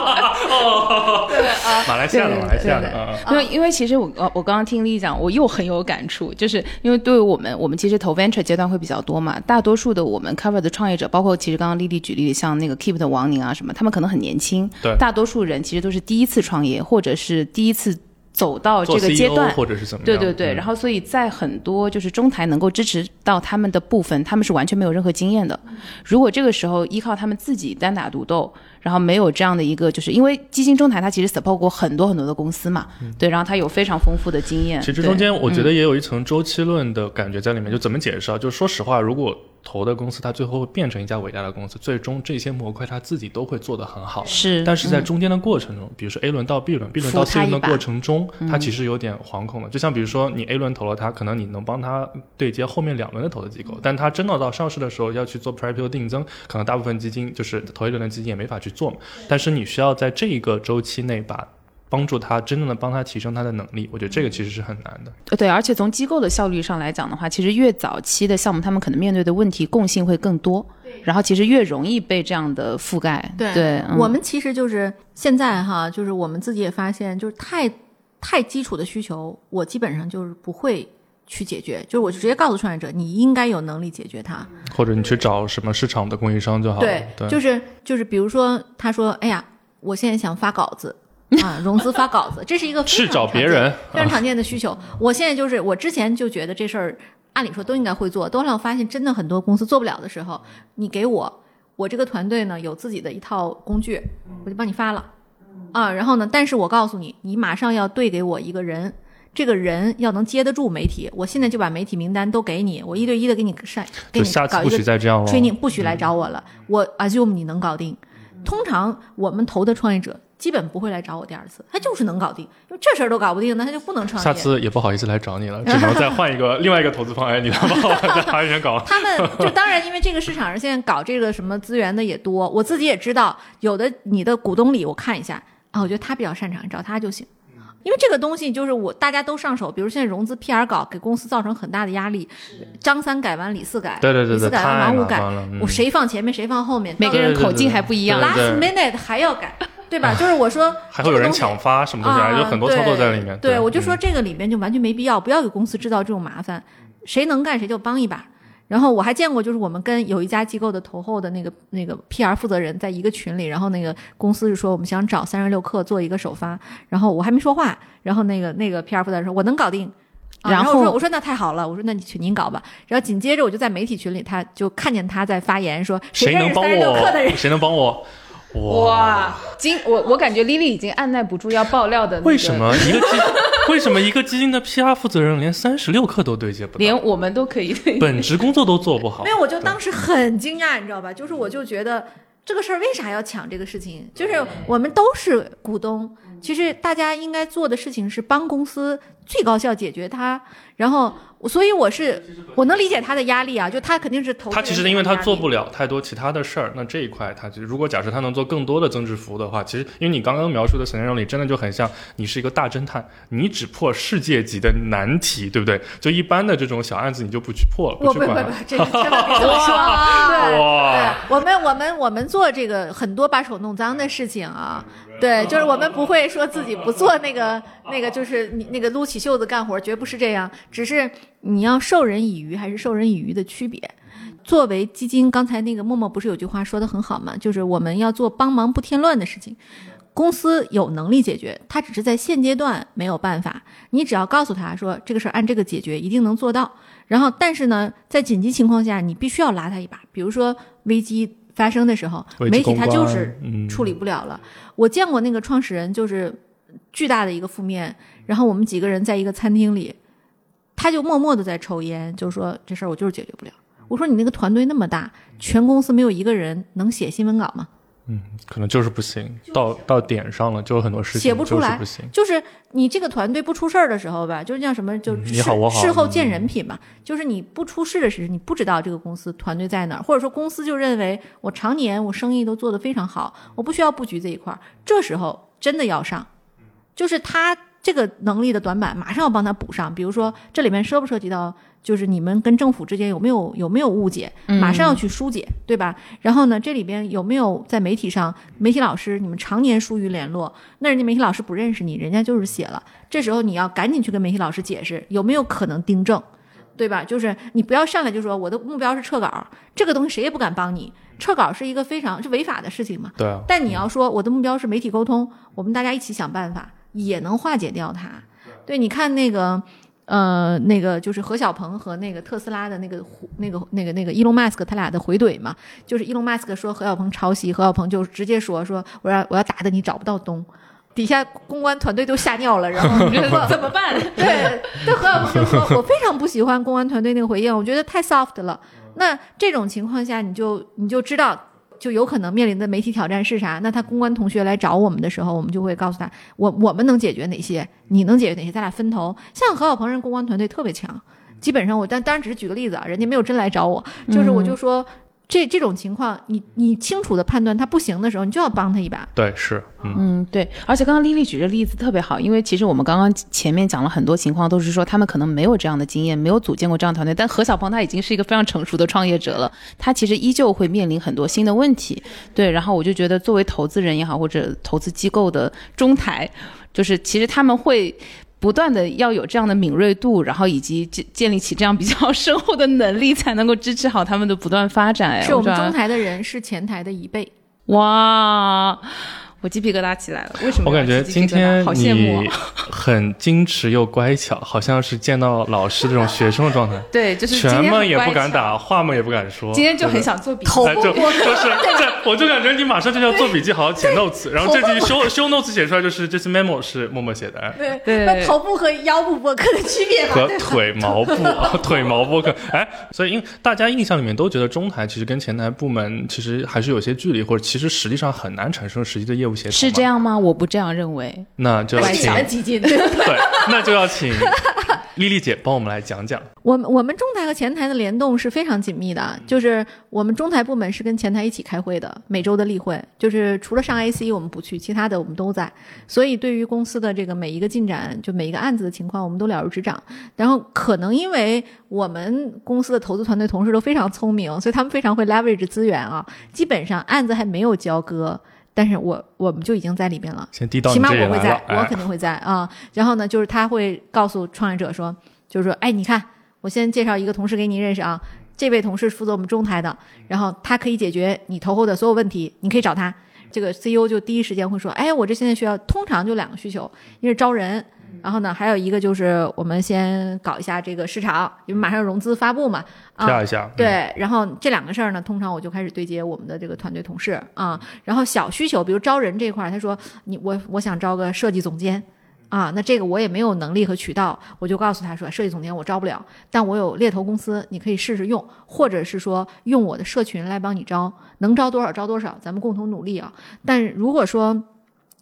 对，啊，马来西亚的，马来西亚的，对对嗯嗯因为因为其实我呃我刚刚听丽丽讲，我又很有感触，就是因为对于我们我们其实投 venture 阶段会比较多嘛，大多数的我们 cover 的创业者，包括其实刚刚丽丽举例的像那个 Keep 的王宁啊什么，他们可能很年轻，对。大多数人其实都是第一次创业，或者是第一次走到这个阶段。或者是怎么样？对对对，嗯然后所以在很多就是中台能够支持到他们的部分，他们是完全没有任何经验的。如果这个时候依靠他们自己单打独斗，然后没有这样的一个，就是因为基金中台它其实 support 过很多很多的公司嘛，对，然后它有非常丰富的经验。嗯其实中间我觉嗯得也有一层周期论的感觉在里面，就怎么解释啊？就说实话，如果投的公司它最后会变成一家伟大的公司，最终这些模块它自己都会做得很好。是，但是在嗯中间的过程中，比如说 A 轮到 B 轮，B 轮到 C 轮的过程中，它其实有点惶恐了。就像比如说你 A 轮投了它，可能你能帮它对接后面两轮的投资机构，但它真的到上市的时候要去做 pre-IPO 定增，可能大部分基金就是投一轮的基金也没法去做嘛。但是你需要在这一个周期内把帮助他真正的帮他提升他的能力，我觉得这个其实是很难的。呃对，而且从机构的效率上来讲的话，其实越早期的项目，他们可能面对的问题共性会更多，然后其实越容易被这样的覆盖。对对，嗯我们其实就是现在哈，就是我们自己也发现，就是太太基础的需求，我基本上就是不会去解决，就是我就直接告诉创业者，你应该有能力解决它。或者你去找什么市场的供应商就好了。对，对，就是就是，比如说他说，哎呀，我现在想发稿子。(laughs) 啊，融资发稿子，这是一个非常常见找别人非常常见的需求。我现在就是，我之前就觉得这事儿，按理说都应该会做，都让我发现真的很多公司做不了的时候，你给我，我这个团队呢有自己的一套工具，我就帮你发了，啊，然后呢，但是我告诉你，你马上要对给我一个人，这个人要能接得住媒体，我现在就把媒体名单都给你，我一对一的给你上，给你下次不搞一个许再这样了。training 不许来找我了，我 assume 你能搞定。通常我们投的创业者基本不会来找我第二次，他就是能搞定，因为这事儿都搞不定，那他就不能创业。下次也不好意思来找你了，只能再换一个另外一个投资方案，你能帮我再花钱搞。(laughs) 他们就当然，因为这个市场上现在搞这个什么资源的也多，我自己也知道，有的你的股东里我看一下啊，我觉得他比较擅长，找他就行。因为这个东西就是我大家都上手，比如现在融资 PR 搞给公司造成很大的压力，张三改完李四改，对对对对，李四改完王五改，我谁放前面谁放后面，每个人口径还不一样 last minute 还要改，对吧？就是我说还会有人抢发什么东西，啊，有很多操作在里面。对，我就嗯说这个里面就完全没必要，不要给公司制造这种麻烦，谁能干谁就帮一把。然后我还见过，就是我们跟有一家机构的投后的那个那个 PR 负责人在一个群里，然后那个公司就说我们想找三十六氪做一个首发，然后我还没说话，然后那个那个 PR 负责人说我能搞定。啊、然然后我说我说那太好了，我说那你去您搞吧。然后紧接着我就在媒体群里，他就看见他在发言说谁能帮认识三十六氪的人我？谁能帮我？哇，今我我感觉 Lily 已经按耐不住要爆料的、那个，为什么 (laughs) 一个基为什么一个基金的 PR 负责人连三十六氪都对接不到，连我们都可以对接？本职工作都做不好没？有，我就当时很惊讶，你知道吧？就是我就觉得这个事儿为啥要抢这个事情？就是我们都是股东，其实大家应该做的事情是帮公司最高效解决它。然后，所以我是我能理解他的压力啊，就他肯定是投他其实因为他做不了太多其他的事儿，那这一块他就如果假设他能做更多的增值服务的话，其实因为你刚刚描述的 scenario 里真的就很像你是一个大侦探，你只破世界级的难题，对不对？就一般的这种小案子你就不去破了，不去管不不不，这个千万别这么说。对对，我们我们我们做这个很多把手弄脏的事情啊，对，就是我们不会说自己不做那个那个，就是你那个撸起袖子干活，绝不是这样，只是你要授人以鱼还是授人以渔的区别。作为基金，刚才那个默默不是有句话说的很好吗？就是我们要做帮忙不添乱的事情。公司有能力解决，他只是在现阶段没有办法。你只要告诉他说这个事儿按这个解决，一定能做到。然后，但是呢，在紧急情况下，你必须要拉他一把。比如说危机发生的时候，媒体他就是嗯处理不了了。我见过那个创始人就是巨大的一个负面，然后我们几个人在一个餐厅里，他就默默的在抽烟，就说这事儿我就是解决不了。我说你那个团队那么大，全公司没有一个人能写新闻稿吗？嗯，可能就是不行，到到点上了，就有很多事情写不出来就是不行。就是你这个团队不出事儿的时候吧，就是叫什么，就嗯事、你好我好事后见人品嘛。就是你不出事的时候，你不知道这个公司团队在哪儿，或者说公司就认为我常年我生意都做得非常好，我不需要布局这一块儿。这时候真的要上，就是他这个能力的短板，马上要帮他补上。比如说这里面涉不涉及到，就是你们跟政府之间有没有有没有误解，马上要去疏解，对吧？然后呢，这里边有没有在媒体上，媒体老师你们常年疏于联络，那人家媒体老师不认识你，人家就是写了，这时候你要赶紧去跟媒体老师解释，有没有可能订正，对吧？就是你不要上来就说我的目标是撤稿，这个东西谁也不敢帮你，撤稿是一个非常是违法的事情嘛。对啊，但你要说我的目标是媒体沟通，我们大家一起想办法，也能化解掉它。对，你看那个，呃，那个就是何小鹏和那个特斯拉的那个那个那个那个伊隆马斯克他俩的回怼嘛，就是伊隆马斯克说何小鹏抄袭，何小鹏就直接说说我要我要打的你找不到东，底下公关团队都吓尿了，然后你觉得 (laughs) 怎么办？(laughs) 对，对何小鹏就说 (laughs) 我非常不喜欢公关团队那个回应，我觉得太 soft 了。那这种情况下，你就你就知道。就有可能面临的媒体挑战是啥？那他公关同学来找我们的时候，我们就会告诉他，我我们能解决哪些，你能解决哪些，咱俩分头。像何小鹏人公关团队特别强，基本上我但当然只是举个例子啊，人家没有真来找我，就是我就说。这这种情况，你你清楚的判断他不行的时候，你就要帮他一把。对，是，嗯嗯，对。而且刚刚丽丽举的例子特别好，因为其实我们刚刚前面讲了很多情况，都是说他们可能没有这样的经验，没有组建过这样团队。但何小鹏他已经是一个非常成熟的创业者了，他其实依旧会面临很多新的问题。对，然后我就觉得作为投资人也好，或者投资机构的中台，就是其实他们会。不断的要有这样的敏锐度，然后以及建建立起这样比较深厚的能力，才能够支持好他们的不断发展。是我们中台的人是前台的一倍。哇！我鸡皮疙瘩起来了，为什么？我感觉今天你很矜持又乖巧，好像是见到老师这种学生的状态。(laughs) 对，就是拳嘛也不敢打，话嘛也不敢说。今天就很想做笔记，(laughs) 就就是这，我就感觉你马上就要做笔记，好好写 notes，然后这句修修 notes 写出来就是这次 memo 是默默写的。对对，那头部和腰部播客的区别和腿毛部 (laughs) 腿毛播客，哎，所以因为大家印象里面都觉得中台其实跟前台部门其实还是有些距离，或者其实实际上很难产生实际的业务。是这样吗？我不这样认为。那就要请基金 (laughs) 对，那就要请丽丽姐帮我们来讲讲。我们我们中台和前台的联动是非常紧密的，就是我们中台部门是跟前台一起开会的，每周的例会，就是除了上 AC 我们不去，其他的我们都在。所以对于公司的这个每一个进展，就每一个案子的情况，我们都了如指掌。然后可能因为我们公司的投资团队同事都非常聪明，所以他们非常会 leverage 资源啊。基本上案子还没有交割。但是我我们就已经在里面了，起码我会在，我肯定会在啊。然后呢，就是他会告诉创业者说，就是说，哎，你看，我先介绍一个同事给你认识啊。这位同事负责我们中台的，然后他可以解决你投后的所有问题，你可以找他。这个 CEO 就第一时间会说，哎，我这现在需要，通常就两个需求，一是招人。然后呢，还有一个就是我们先搞一下这个市场，因为马上融资发布嘛，啊，一下，对。然后这两个事儿呢，通常我就开始对接我们的这个团队同事啊。然后小需求，比如招人这块，他说你我我想招个设计总监啊，那这个我也没有能力和渠道，我就告诉他说，设计总监我招不了，但我有猎头公司，你可以试试用，或者是说用我的社群来帮你招，能招多少招多少，咱们共同努力啊。但如果说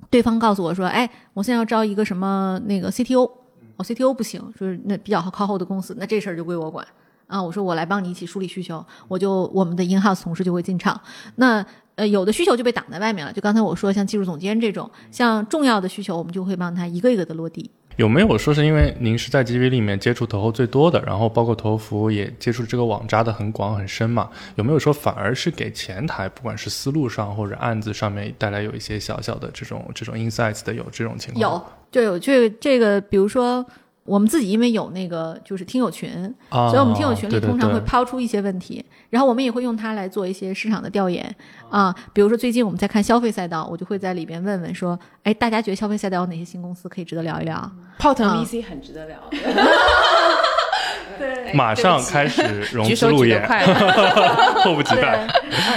对方告诉我说：“哎，我现在要招一个什么那个 CTO，我 CTO 不行，就是那比较靠后的公司，那这事儿就归我管啊。我说我来帮你一起梳理需求，我就我们的 in house 同事就会进场。那呃有的需求就被挡在外面了，就刚才我说像技术总监这种，像重要的需求，我们就会帮他一个一个的落地。”有没有说是因为您是在 g v 里面接触投后最多的，然后包括投服也接触这个网扎的很广很深嘛？有没有说反而是给前台，不管是思路上或者案子上面带来有一些小小的这种这种 insights 的有这种情况？有，就有这这个，比如说。我们自己因为有那个就是听友群，所以我们听友群里通常会抛出一些问题，然后我们也会用它来做一些市场的调研啊。比如说最近我们在看消费赛道，我就会在里边问问说，哎，大家觉得消费赛道有哪些新公司可以值得聊一聊？泡腾 VC 很值得聊。(laughs) 对，马上开始融资路演，(laughs) 迫不及待。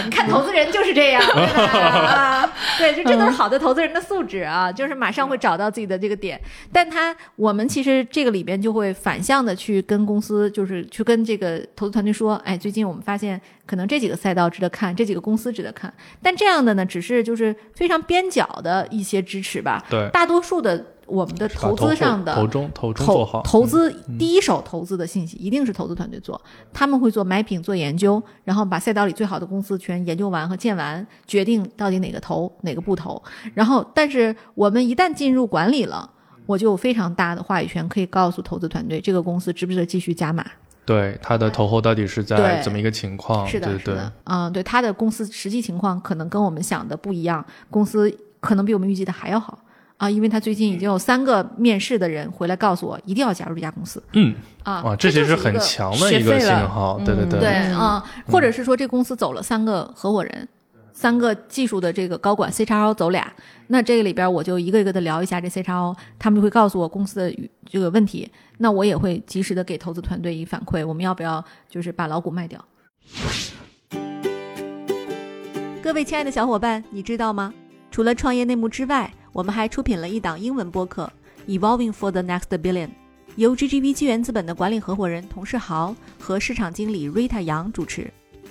你看投资人就是这样。啊，(laughs) 对，就这都是好的投资人的素质啊，就是马上会找到自己的这个点。但他我们其实这个里边就会反向的去跟公司，就是去跟这个投资团队说，哎，最近我们发现可能这几个赛道值得看，这几个公司值得看。但这样的呢，只是就是非常边角的一些支持吧。对，大多数的。我们的投资上的投中投中做好投资第一手投资的信息一定是投资团队做，他们会做 mapping 做研究，然后把赛道里最好的公司全研究完和建完，决定到底哪个投哪个不投。然后，但是我们一旦进入管理了。我就有非常大的话语权，可以告诉投资团队这个公司值不值得继续加码。对他的投后到底是在怎么一个情况？是的，对对是的，嗯，对，他的公司实际情况可能跟我们想的不一样，公司可能比我们预计的还要好。啊，因为他最近已经有三个面试的人回来告诉我，一定要加入这家公司。嗯，啊，哇，这些是很强的一个信号，对对对。对嗯。啊、或者是说这公司走了三个合伙人，三个技术的这个高管 C 叉 O 走俩，那这个里边我就一个一个的聊一下这 C 叉 O，他们就会告诉我公司的这个问题，那我也会及时的给投资团队以反馈，我们要不要就是把老股卖掉？各位亲爱的小伙伴，你知道吗？除了创业内幕之外，我们还出品了一档英文播客《Evolving for the Next Billion》，由 GGV 纪元资本的管理合伙人童世豪和市场经理 Rita 杨主持。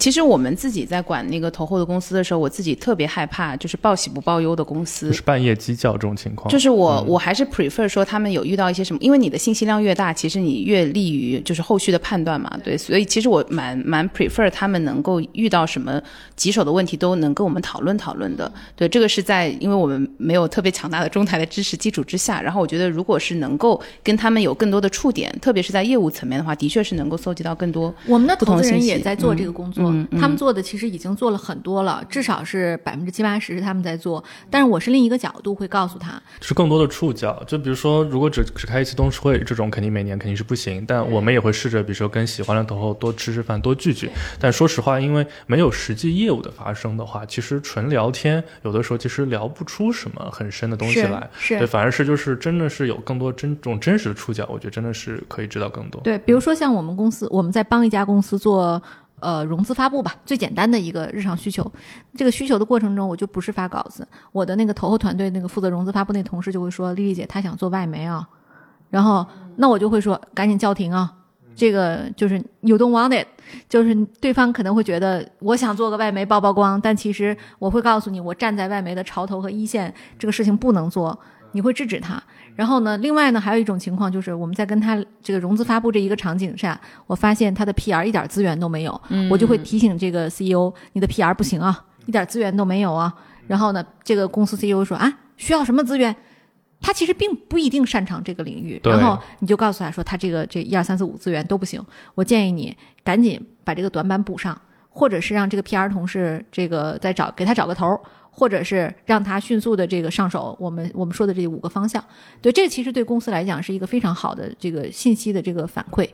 其实我们自己在管那个投后的公司的时候，我自己特别害怕，就是报喜不报忧的公司。就。是半夜鸡叫这种情况，就是我，我还是 prefer 说他们有遇到一些什么，因为你的信息量越大，其实你越利于就是后续的判断嘛，对，所以其实我蛮蛮 prefer 他们能够遇到什么棘手的问题都能跟我们讨论讨论的，对，这个是在因为我们没有特别强大的中台的支持基础之下，然后我觉得如果是能够跟他们有更多的触点，特别是在业务层面的话，的确是能够搜集到更多我们的投资人也在做这个工作，嗯嗯嗯他们做的其实已经做了很多了，至少是百分之七八十是他们在做。但是我是另一个角度会告诉他，是更多的触角。就比如说，如果只只开一次董事会，这种肯定每年肯定是不行。但我们也会试着，比如说跟喜欢的投后多吃吃饭，多聚聚。但说实话，因为没有实际业务的发生的话，其实纯聊天，有的时候其实聊不出什么很深的东西是来。是对，反而是就是真的是有更多真这种真实的触角，我觉得真的是可以知道更多。对，比如说像我们公司，我们在帮一家公司做呃融资发布吧，最简单的一个日常需求。这个需求的过程中，我就不是发稿子，我的那个投后团队那个负责融资发布那同事就会说：“丽丽姐，她想做外媒啊。”然后那我就会说：“赶紧叫停啊！”这个就是 you don't want it，就是对方可能会觉得我想做个外媒曝曝光，但其实我会告诉你，我站在外媒的潮头和一线，这个事情不能做，你会制止他。然后呢，另外呢，还有一种情况就是我们在跟他这个融资发布这一个场景下，我发现他的 PR 一点资源都没有，我就会提醒这个 CEO，你的 PR 不行啊，一点资源都没有啊。然后呢，这个公司 CEO 说啊，需要什么资源？他其实并不一定擅长这个领域，然后你就告诉他说，他这个这一二三四五资源都不行，我建议你赶紧把这个短板补上，或者是让这个 PR 同事这个再找给他找个头儿，或者是让他迅速的这个上手。我们我们说的这五个方向，对，这其实对公司来讲是一个非常好的这个信息的这个反馈。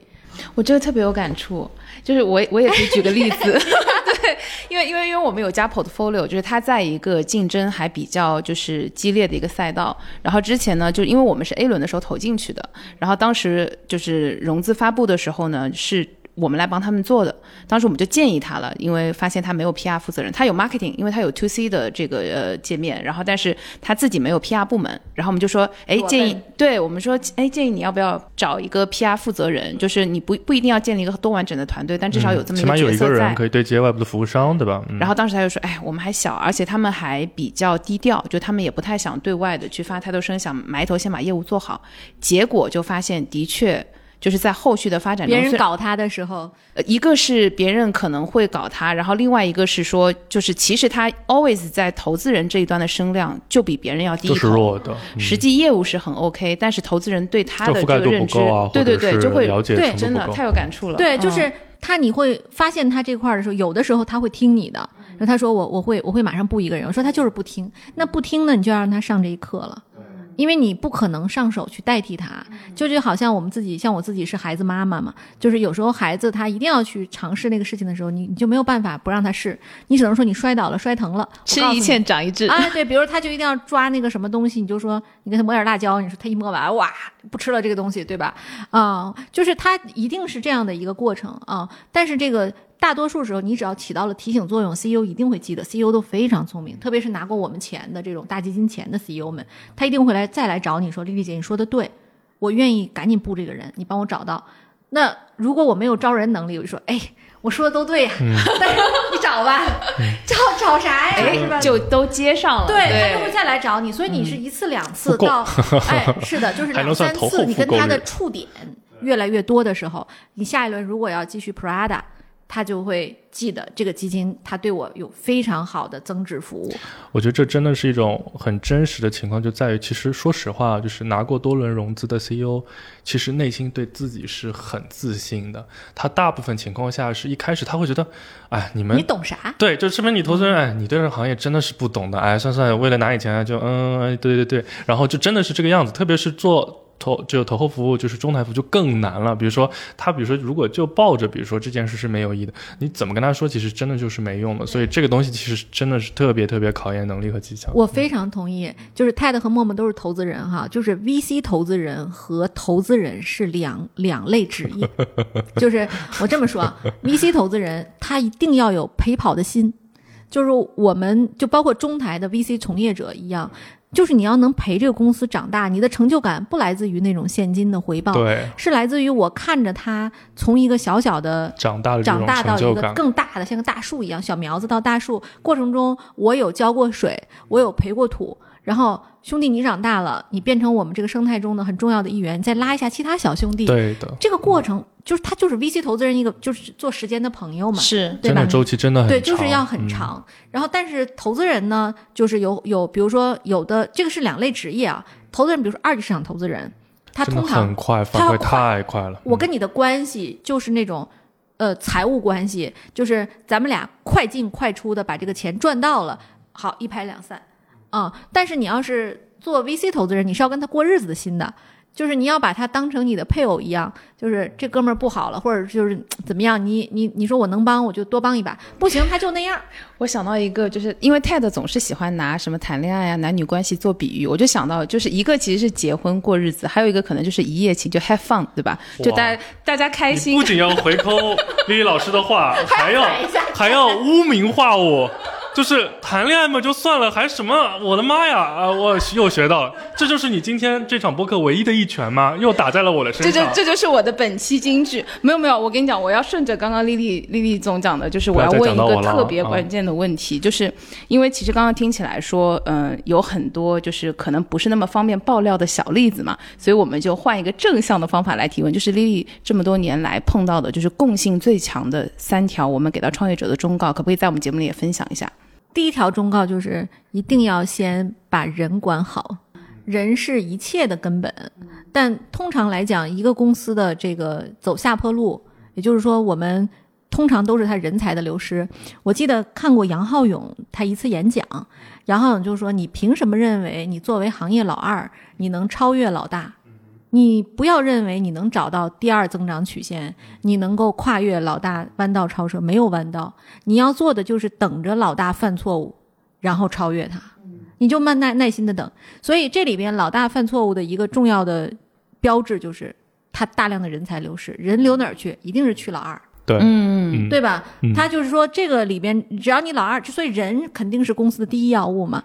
我这个特别有感触，就是我我也可以举个例子 (laughs) (laughs) 对，因为因为因为我们有加 portfolio，就是它在一个竞争还比较就是激烈的一个赛道，然后之前呢，就因为我们是 A 轮的时候投进去的，然后当时就是融资发布的时候呢是。我们来帮他们做的，当时我们就建议他了，因为发现他没有 PR 负责人，他有 marketing，因为他有 to C 的这个呃界面，然后但是他自己没有 PR 部门，然后我们就说，哎，建议对我们说，哎，建议你要不要找一个 PR 负责人，就是你不不一定要建立一个多完整的团队，但至少有这么嗯起码有一个。人可以对接外部的服务商，对吧？嗯、然后当时他就说：“哎，我们还小，而且他们还比较低调，就他们也不太想对外的去发太多声，想埋头先把业务做好。结果就发现，的确就是在后续的发展中，别人搞他的时候，呃一个是别人可能会搞他，然后另外一个是说，就是其实他 always 在投资人这一端的声量就比别人要低是头。弱的，嗯实际业务是很 OK，但是投资人对他的这个认知，啊，对对对，就会了解对，真的太有感触了。对，就嗯是他你会发现他这块儿的时候，有的时候他会听你的，然后他说我我会我会马上布一个人，我说他就是不听，那不听呢，你就要让他上这一课了。因为你不可能上手去代替他，就就好像我们自己，像我自己是孩子妈妈嘛，就是有时候孩子他一定要去尝试那个事情的时候，你你就没有办法不让他试，你只能说你摔倒了、摔疼了，吃一堑长一智。啊，对，比如他就一定要抓那个什么东西，你就说你给他抹点辣椒，你说他一摸完，哇，不吃了这个东西，对吧？啊、就是他一定是这样的一个过程啊、但是这个大多数时候，你只要起到了提醒作用，CEO 一定会记得，CEO 都非常聪明，特别是拿过我们钱的这种大基金钱的 CEO 们，他一定会来再来找你说，丽丽姐，你说的对，我愿意赶紧布这个人，你帮我找到。那如果我没有招人能力，我就说，哎，我说的都对呀、但是你找找吧，找找啥呀？是吧？就都接上了。对，对他就会再来找你，所以你是一次两次到，(laughs) 哎，是的，就是两三次，你跟他的触点越来越多的时候，你下一轮如果要继续 Prada，他就会记得这个基金，他对我有非常好的增值服务。我觉得这真的是一种很真实的情况，就在于其实说实话，就是拿过多轮融资的 CEO，其实内心对自己是很自信的。他大部分情况下是一开始他会觉得，哎，你们你懂啥？对，就说明你投资人，哎，你对这个行业真的是不懂的，哎，算算，为了拿你钱就嗯，哎对对对，然后就真的是这个样子，特别是做。投就投后服务就是中台服务就更难了，比如说他，比如说如果就抱着比如说这件事是没有意义的，你怎么跟他说，其实真的就是没用的。所以这个东西其实真的是特别特别考验能力和技巧。我非常同意，就是 Ted 和默默都是投资人哈，就是 VC 投资人和投资人是两两类职业。就是我这么说啊，VC 投资人他一定要有陪跑的心，就是我们就包括中台的 VC 从业者一样，就是你要能陪这个公司长大，你的成就感不来自于那种现金的回报，对，是来自于我看着它从一个小小的长大的长大到一个更大的，像个大树一样，小苗子到大树。过程中，我有浇过水，我有培过土，然后兄弟你长大了，你变成我们这个生态中的很重要的一员，再拉一下其他小兄弟，对的，这个过程就是他就是 VC 投资人一个就是做时间的朋友嘛，是对吧？周期真的很对，就是要很嗯长。然后，但是投资人呢，就是有有，比如说有的这个是两类职业啊。投资人，比如说二级市场投资人，他通常很快，反馈太快了。嗯我跟你的关系就是那种，呃，财务关系，就是咱们俩快进快出的把这个钱赚到了，好一拍两散，啊、但是你要是做 VC 投资人，你是要跟他过日子的心的。就是你要把他当成你的配偶一样，就是这哥们儿不好了，或者就是怎么样，你你你说我能帮我就多帮一把，不行他就那样。我想到一个，就是因为 TED 总是喜欢拿什么谈恋爱啊、男女关系做比喻，我就想到，就是一个其实是结婚过日子，还有一个可能就是一夜情，就 have fun，对吧？就大家大家开心不，仅要回扣 (laughs) 丽丽老师的话，还要还要污名化我。就是谈恋爱嘛，就算了，还什么？我的妈呀！啊，我又学到了，这就是你今天这场播客唯一的一拳吗？又打在了我的身上这就。这就是我的本期金句。没有没有，我跟你讲，我要顺着刚刚丽丽丽丽总讲的，就是我要问一个特别关键的问题，就是因为其实刚刚听起来说，嗯、有很多就是可能不是那么方便爆料的小例子嘛，所以我们就换一个正向的方法来提问，就是丽丽这么多年来碰到的，就是共性最强的三条，我们给到创业者的忠告，可不可以在我们节目里也分享一下？第一条忠告就是一定要先把人管好，人是一切的根本。但通常来讲，一个公司的这个走下坡路，也就是说，我们通常都是他人才的流失。我记得看过杨浩勇他一次演讲，杨浩勇就说：“你凭什么认为你作为行业老二，你能超越老大？”你不要认为你能找到第二增长曲线，你能够跨越老大弯道超车，没有弯道。你要做的就是等着老大犯错误，然后超越他，你就慢耐耐心的等。所以这里边老大犯错误的一个重要的标志就是他大量的人才流失，人流哪儿去？一定是去老二，对，嗯，嗯，对吧？嗯他就是说这个里边只要你老二，所以人肯定是公司的第一要务嘛。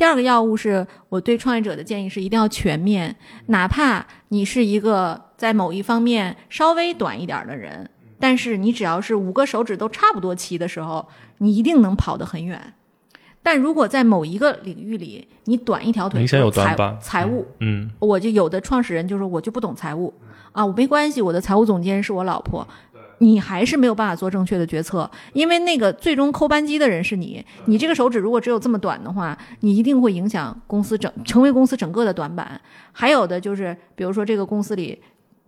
第二个要务是我对创业者的建议是一定要全面，哪怕你是一个在某一方面稍微短一点的人，但是你只要是五个手指都差不多齐的时候，你一定能跑得很远。但如果在某一个领域里你短一条腿，明显有财短板。财务，嗯，我就有的创始人就说我就不懂财务。啊，我没关系，我的财务总监是我老婆。你还是没有办法做正确的决策，因为那个最终扣扳机的人是你。你这个手指如果只有这么短的话，你一定会影响公司整，成为公司整个的短板。还有的就是，比如说这个公司里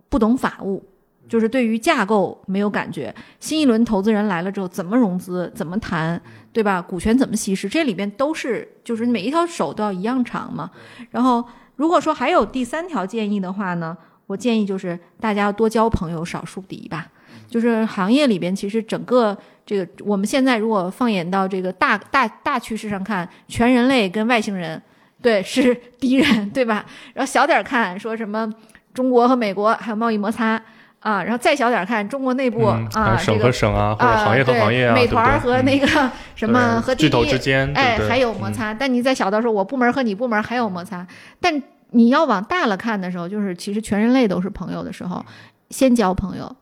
不懂法务，就是对于架构没有感觉。新一轮投资人来了之后，怎么融资，怎么谈，对吧？股权怎么稀释，这里边都是就是每一条手都要一样长嘛。然后如果说还有第三条建议的话呢，我建议就是大家要多交朋友，少树敌吧。就是行业里边，其实整个这个我们现在如果放眼到这个大大大趋势上看，全人类跟外星人对是 (laughs) 敌人，对吧？然后小点儿看说什么中国和美国还有贸易摩擦啊，然后再小点儿看中国内部、嗯啊，省这个和省啊，或者啊，行业和行业啊，美团儿和那嗯个什么和巨头之间，对哎，还有摩嗯擦。但你再小到说，我部门和你部门还有摩擦，但你要往大了看的时候，就是其实全人类都是朋友的时候，先交朋友，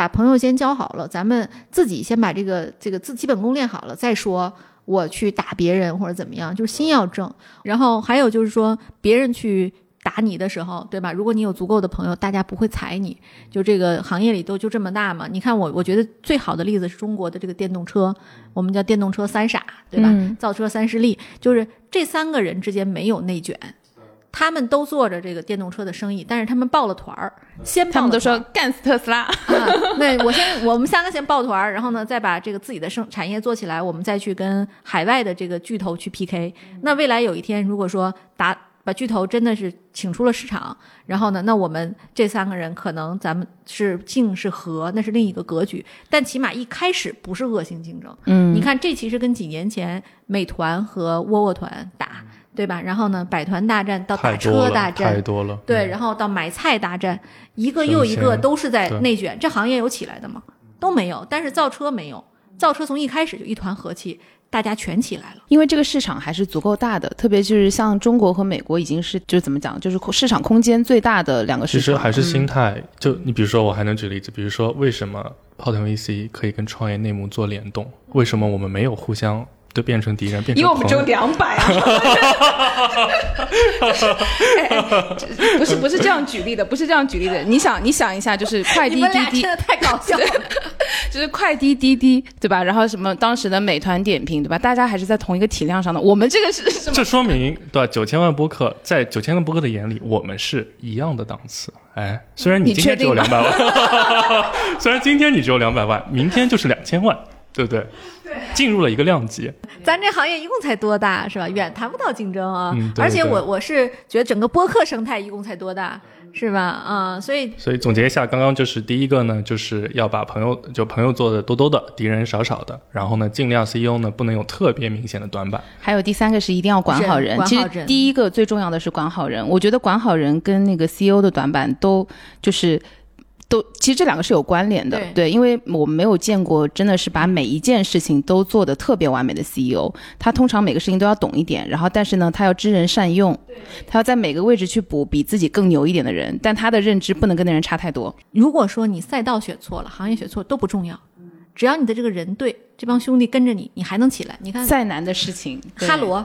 把朋友先交好了，咱们自己先把这个这个自基本功练好了再说。我去打别人或者怎么样，就是心要正。然后还有就是说，别人去打你的时候，对吧？如果你有足够的朋友，大家不会踩你。就这个行业里都就这么大嘛。你看我，我觉得最好的例子是中国的这个电动车，我们叫电动车三傻，对吧？嗯造车三势力，就是这三个人之间没有内卷。他们都做着这个电动车的生意，但是他们抱了团儿，他们都说干死特斯拉。啊，对我先，我们三个先抱团儿，然后呢，再把这个自己的生产业做起来，我们再去跟海外的这个巨头去 PK。那未来有一天，如果说打把巨头真的是请出了市场，然后呢，那我们这三个人可能咱们是竞是和，那是另一个格局。但起码一开始不是恶性竞争。嗯你看，这其实跟几年前美团和窝窝团打，对吧？然后呢，百团大战到打车大战太，多了。对，嗯然后到买菜大战，一个又一个都是在内卷。这行业有起来的吗？都没有。但是造车没有，造车从一开始就一团和气，大家全起来了。因为这个市场还是足够大的，特别就是像中国和美国已经是就是怎么讲，就是市场空间最大的两个市场。其实还是心态。就你比如说，我还能举例子，比如说为什么泡腾 VC 可以跟创业内幕做联动？为什么我们没有互相都变成敌人，变成因为我们只有两百啊！(laughs) 哎哎这不是不是这样举例的，不是这样举例的。你想你想一下，就是快你滴滴滴真，的太搞笑了。就是快滴滴滴，对吧？然后什么当时的美团点评，对吧？大家还是在同一个体量上的。我们这个是什么？这说明对吧？九千万播客在九千万播客的眼里，我们是一样的档次。哎，虽然你你今天只有两百万，虽然今天你只有两百万，明天就是两千万，对不对？对，进入了一个量级。咱这行业一共才多大是吧？远谈不到竞争啊。嗯对而且我我是觉得整个播客生态一共才多大是吧？啊、所以所以总结一下，刚刚就是第一个呢，就是要把朋友就朋友做的多多的，敌人少少的，然后呢，尽量 CEO 呢不能有特别明显的短板。还有第三个是一定要管好人。其人管好人实第一个最重要的是管好人。我觉得管好人跟那个 CEO 的短板都就是。都其实这两个是有关联的，对因为我没有见过真的是把每一件事情都做得特别完美的 CEO，他通常每个事情都要懂一点，然后但是呢，他要知人善用，他要在每个位置去补比自己更牛一点的人，但他的认知不能跟那人差太多。如果说你赛道选错了，行业选错都不重要，只要你的这个人对，这帮兄弟跟着你，你还能起来。你看再难的事情，哈罗，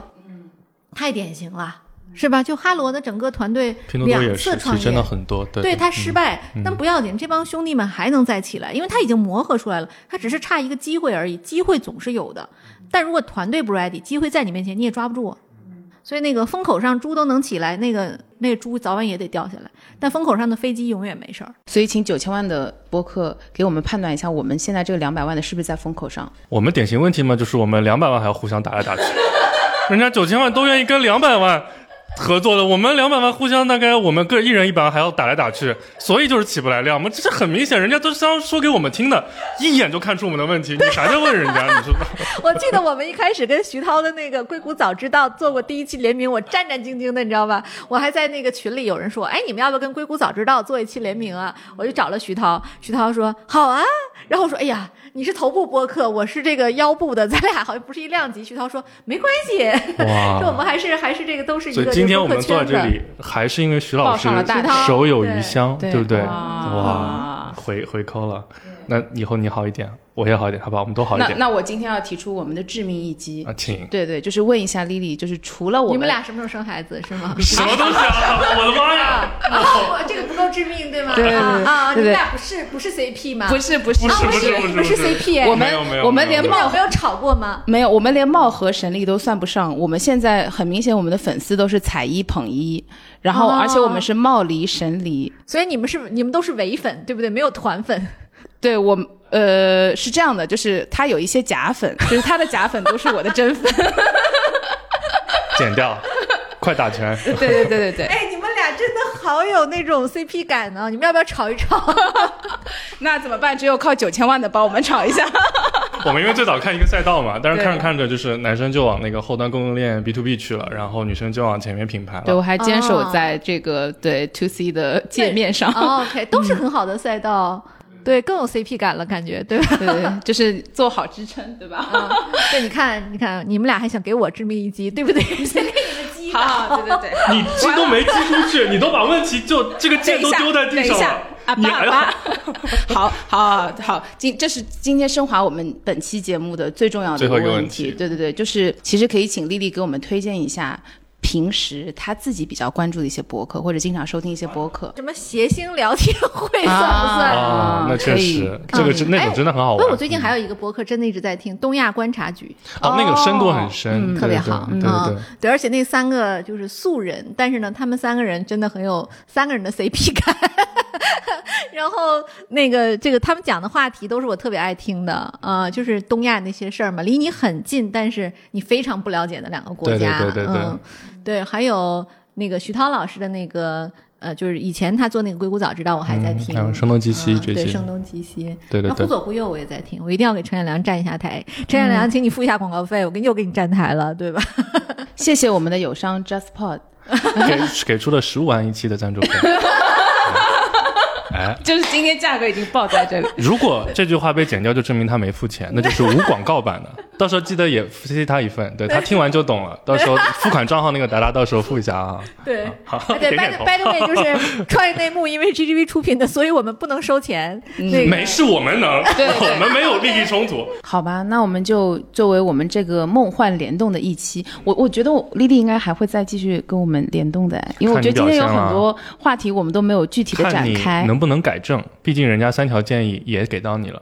太典型了，是吧？就哈罗的整个团队两，次创业真的。很多。对，对他失嗯败，但不要紧，这帮兄弟们还能再起来，因为他已经磨合出来了，他只是差一个机会而已，机会总是有的。但如果团队不 ready，机会在你面前你也抓不住。所以那个风口上猪都能起来，那个那个猪早晚也得掉下来。但风口上的飞机永远没事儿。所以请九千万的播客给我们判断一下，我们现在这个两百万的是不是在风口上？我们典型问题嘛，就是我们两百万还要互相打来打去，人家九千万都愿意跟两百万合作的，我们两百万互相大概我们各一人一百万还要打来打去，所以就是起不来量嘛。这是很明显，人家都是要说给我们听的，一眼就看出我们的问题，你还在问人家，你知道？(laughs) 我记得我们一开始跟徐涛的那个硅谷早知道做过第一期联名，我战战兢兢的，你知道吧？我还在那个群里有人说，哎，你们要不要跟硅谷早知道做一期联名啊？我就找了徐涛，徐涛说好啊，然后我说，哎呀，你是头部播客，我是这个腰部的，咱俩好像不是一量级。徐涛说没关系，哇说我们还是还是这个都是一个所以今天我们坐在这圈子里，还是因为徐老师报上了大手有余香，对对不对？哇哇，回回扣了。那以后你好一点，我也好一点，好不好？我们都好一点那那我今天要提出我们的致命一击，啊，请。对对，就是问一下 Lily，就是除了我你们俩什么时候生孩子是吗？什么东西啊！我的妈呀！啊，我这个不够致命对吗？对对对啊你们俩不是不是 CP 吗？不是不是不是啊，不是 CP，哎我们我们连没有你们有貌没有吵过吗？没有，我们连貌合神离都算不上。我们现在很明显，我们的粉丝都是踩一捧一，然后哦而且我们是貌离神离。所以你们是你们都是伪粉，对不对？没有团粉。对我呃是这样的，就是他有一些假粉，就是他的假粉都是我的真粉。(laughs) 剪掉，快打拳！对对对对对，哎，你们俩真的好有那种 CP 感呢！你们要不要吵一吵？(laughs) 那怎么办？只有靠九千万的帮我们炒一下。(laughs) 我们因为最早看一个赛道嘛，但是看着看着就是男生就往那个后端供应链 B to B 去了，然后女生就往前面品牌了对，我了。还坚守在这个、对 to C 的界面上。哦 OK，都是很好的赛道，对，更有 CP 感了，感觉对吧？对对，对就是做好支撑，对吧？啊，对，你看，你看，你们俩还想给我致命一击，对不对？(laughs) 先给你们击好好，对对对。你击都没击出去，你都把问题就这个等一下，箭都丢在地上了。，阿巴阿巴，好好好，今这是今天升华我们本期节目的最重要的最后一个问问题对对对，就是其实可以请丽丽给我们推荐一下平时他自己比较关注的一些博客，或者经常收听一些博客。什么谐星聊天会算不算？啊，那确实，这个是那种真的很好玩。不过我最近还有一个博客，真的一直在听《东亚观察局》，哦，那个深度很深，特别好，对对对对。对，而且那三个就是素人，但是呢，他们三个人真的很 (laughs) 有三个人的 CP 感。然后那个这个他们讲的话题都是我特别爱听的，呃，就是东亚那些事儿嘛，离你很近，但是你非常不了解的两个国家，对对对对对嗯，对，还有那个徐涛老师的那个。呃，就是以前他做那个《硅谷早知道》，我还在听，还有声东击西这些，对，声东击西，对对对。那忽左忽右我也在听，我一定要给陈彦良站一下台。陈彦良，请你付一下广告费，我给你又给你站台了，对吧？(laughs) 谢谢我们的友商 JustPod，给给出了十五万一期的赞助费。(laughs) 哎，(laughs) 就是今天价格已经报在这里。如果这句话被剪掉，就证明他没付钱，那就是无广告版的。(laughs) 到时候记得也谢谢他一份，对他听完就懂了。(laughs) 到时候付款账号那个达达，到时候付一下啊。对，好，对点，by 点头 by the way，就是创业内幕，因为 GGV 出品的，所以我们不能收钱。那个没事，我们能，对对我们没有利益冲突。好吧，那我们就作为我们这个梦幻联动的一期，我我觉得我丽丽应该还会再继续跟我们联动的，因为我觉得今天有很多话题我们都没有具体的展开，能不能改正，毕竟人家三条建议也给到你了。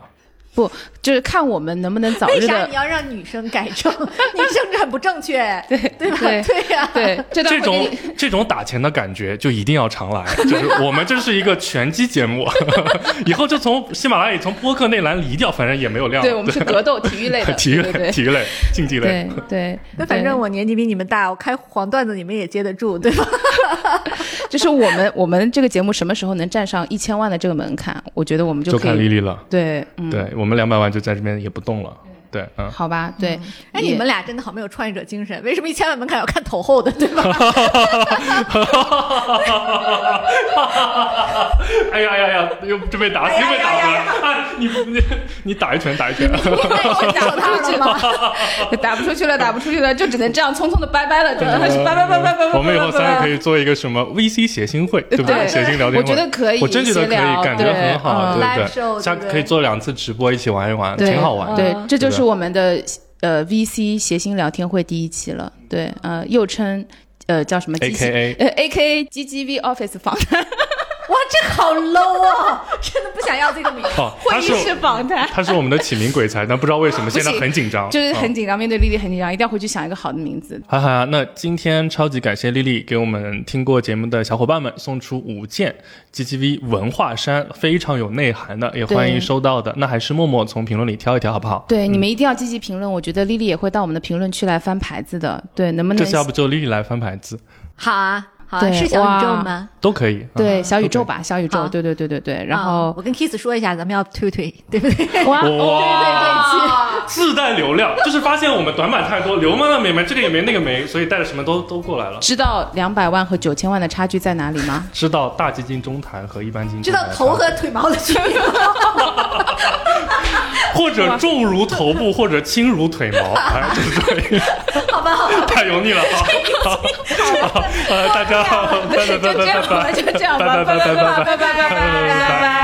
不就是看我们能不能早日的为啥你要让女生改正？(laughs) 你政治很不正确，对对吧？对对呀，对这这种这种打钱的感觉就一定要常来，(laughs) 就是我们这是一个拳击节目，(laughs) 以后就从喜马拉雅从播客那栏离掉，反正也没有量了。对我们是格斗体育类的体育类、体育类、竞技类对。对，那反正我年纪比你们大，我开黄段子你们也接得住，对吧？就是我们我们这个节目什么时候能站上一千万的这个门槛，我觉得我们就可以看丽丽了，对，嗯，对我们两百万就在这边也不动了，对，嗯，好吧，对，哎，也你们俩真的好没有创业者精神，为什么一千万门槛要看头后的，对吧？(laughs) 哎呀呀呀，又就被打死，又被打回来，哎，你你你打一拳，打一拳，太找他了吗？(laughs) 打不出去了，打不出去了，就只能这样匆匆的拜拜了，真的是拜拜拜拜拜拜。我们以后三个可以。做一个什么 VC 谐星会，对不对？谐星聊天会，我觉得可以我真觉得可以，感觉很好，对。对下对不对？可以做两次直播，一起玩一玩，挺好玩的。对，这就是我们的呃 VC 谐星聊天会第一期了。对，呃，又称呃叫什么 AKA 呃 AKA GGV Office 访谈，哇，这好 low 啊！(laughs) 真的不想要这个名字。哦，会议室访谈。他是我们的起名鬼才，但不知道为什么现在很紧张，就是嗯很紧张，面对丽丽很紧张，一定要回去想一个好的名字。哈哈，那今天超级感谢丽丽给我们听过节目的小伙伴们送出五件 GGV 文化衫，非常有内涵的，也欢迎收到的。那还是默默从评论里挑一挑，好不好？对，你们一定要积极评论，我觉得丽丽也会到我们的评论区来翻牌子的。对，能不能这次要不就丽丽来翻牌子，好啊，好啊，对是小宇宙吗？都可以。对嗯小宇宙吧，小宇宙，对对对对对。然啊后我跟 Kiss 说一下，咱们要推推，对不对？哇 (laughs) 哇，自带流量，就是发现我们短板太多，流氓的没没，这个也没那个没，所以带着什么都都过来了。知道两百万和九千万的差距在哪里吗？知道大基金中弹和一般基金知道头和腿毛的区别吗？或者重如头部，或者轻如腿毛，(laughs) 哎，就是这样。好吧，好吧。太油腻了，好，好，好，大家好，拜拜拜拜拜拜，就这样吧，拜拜拜拜拜拜拜拜拜拜拜拜。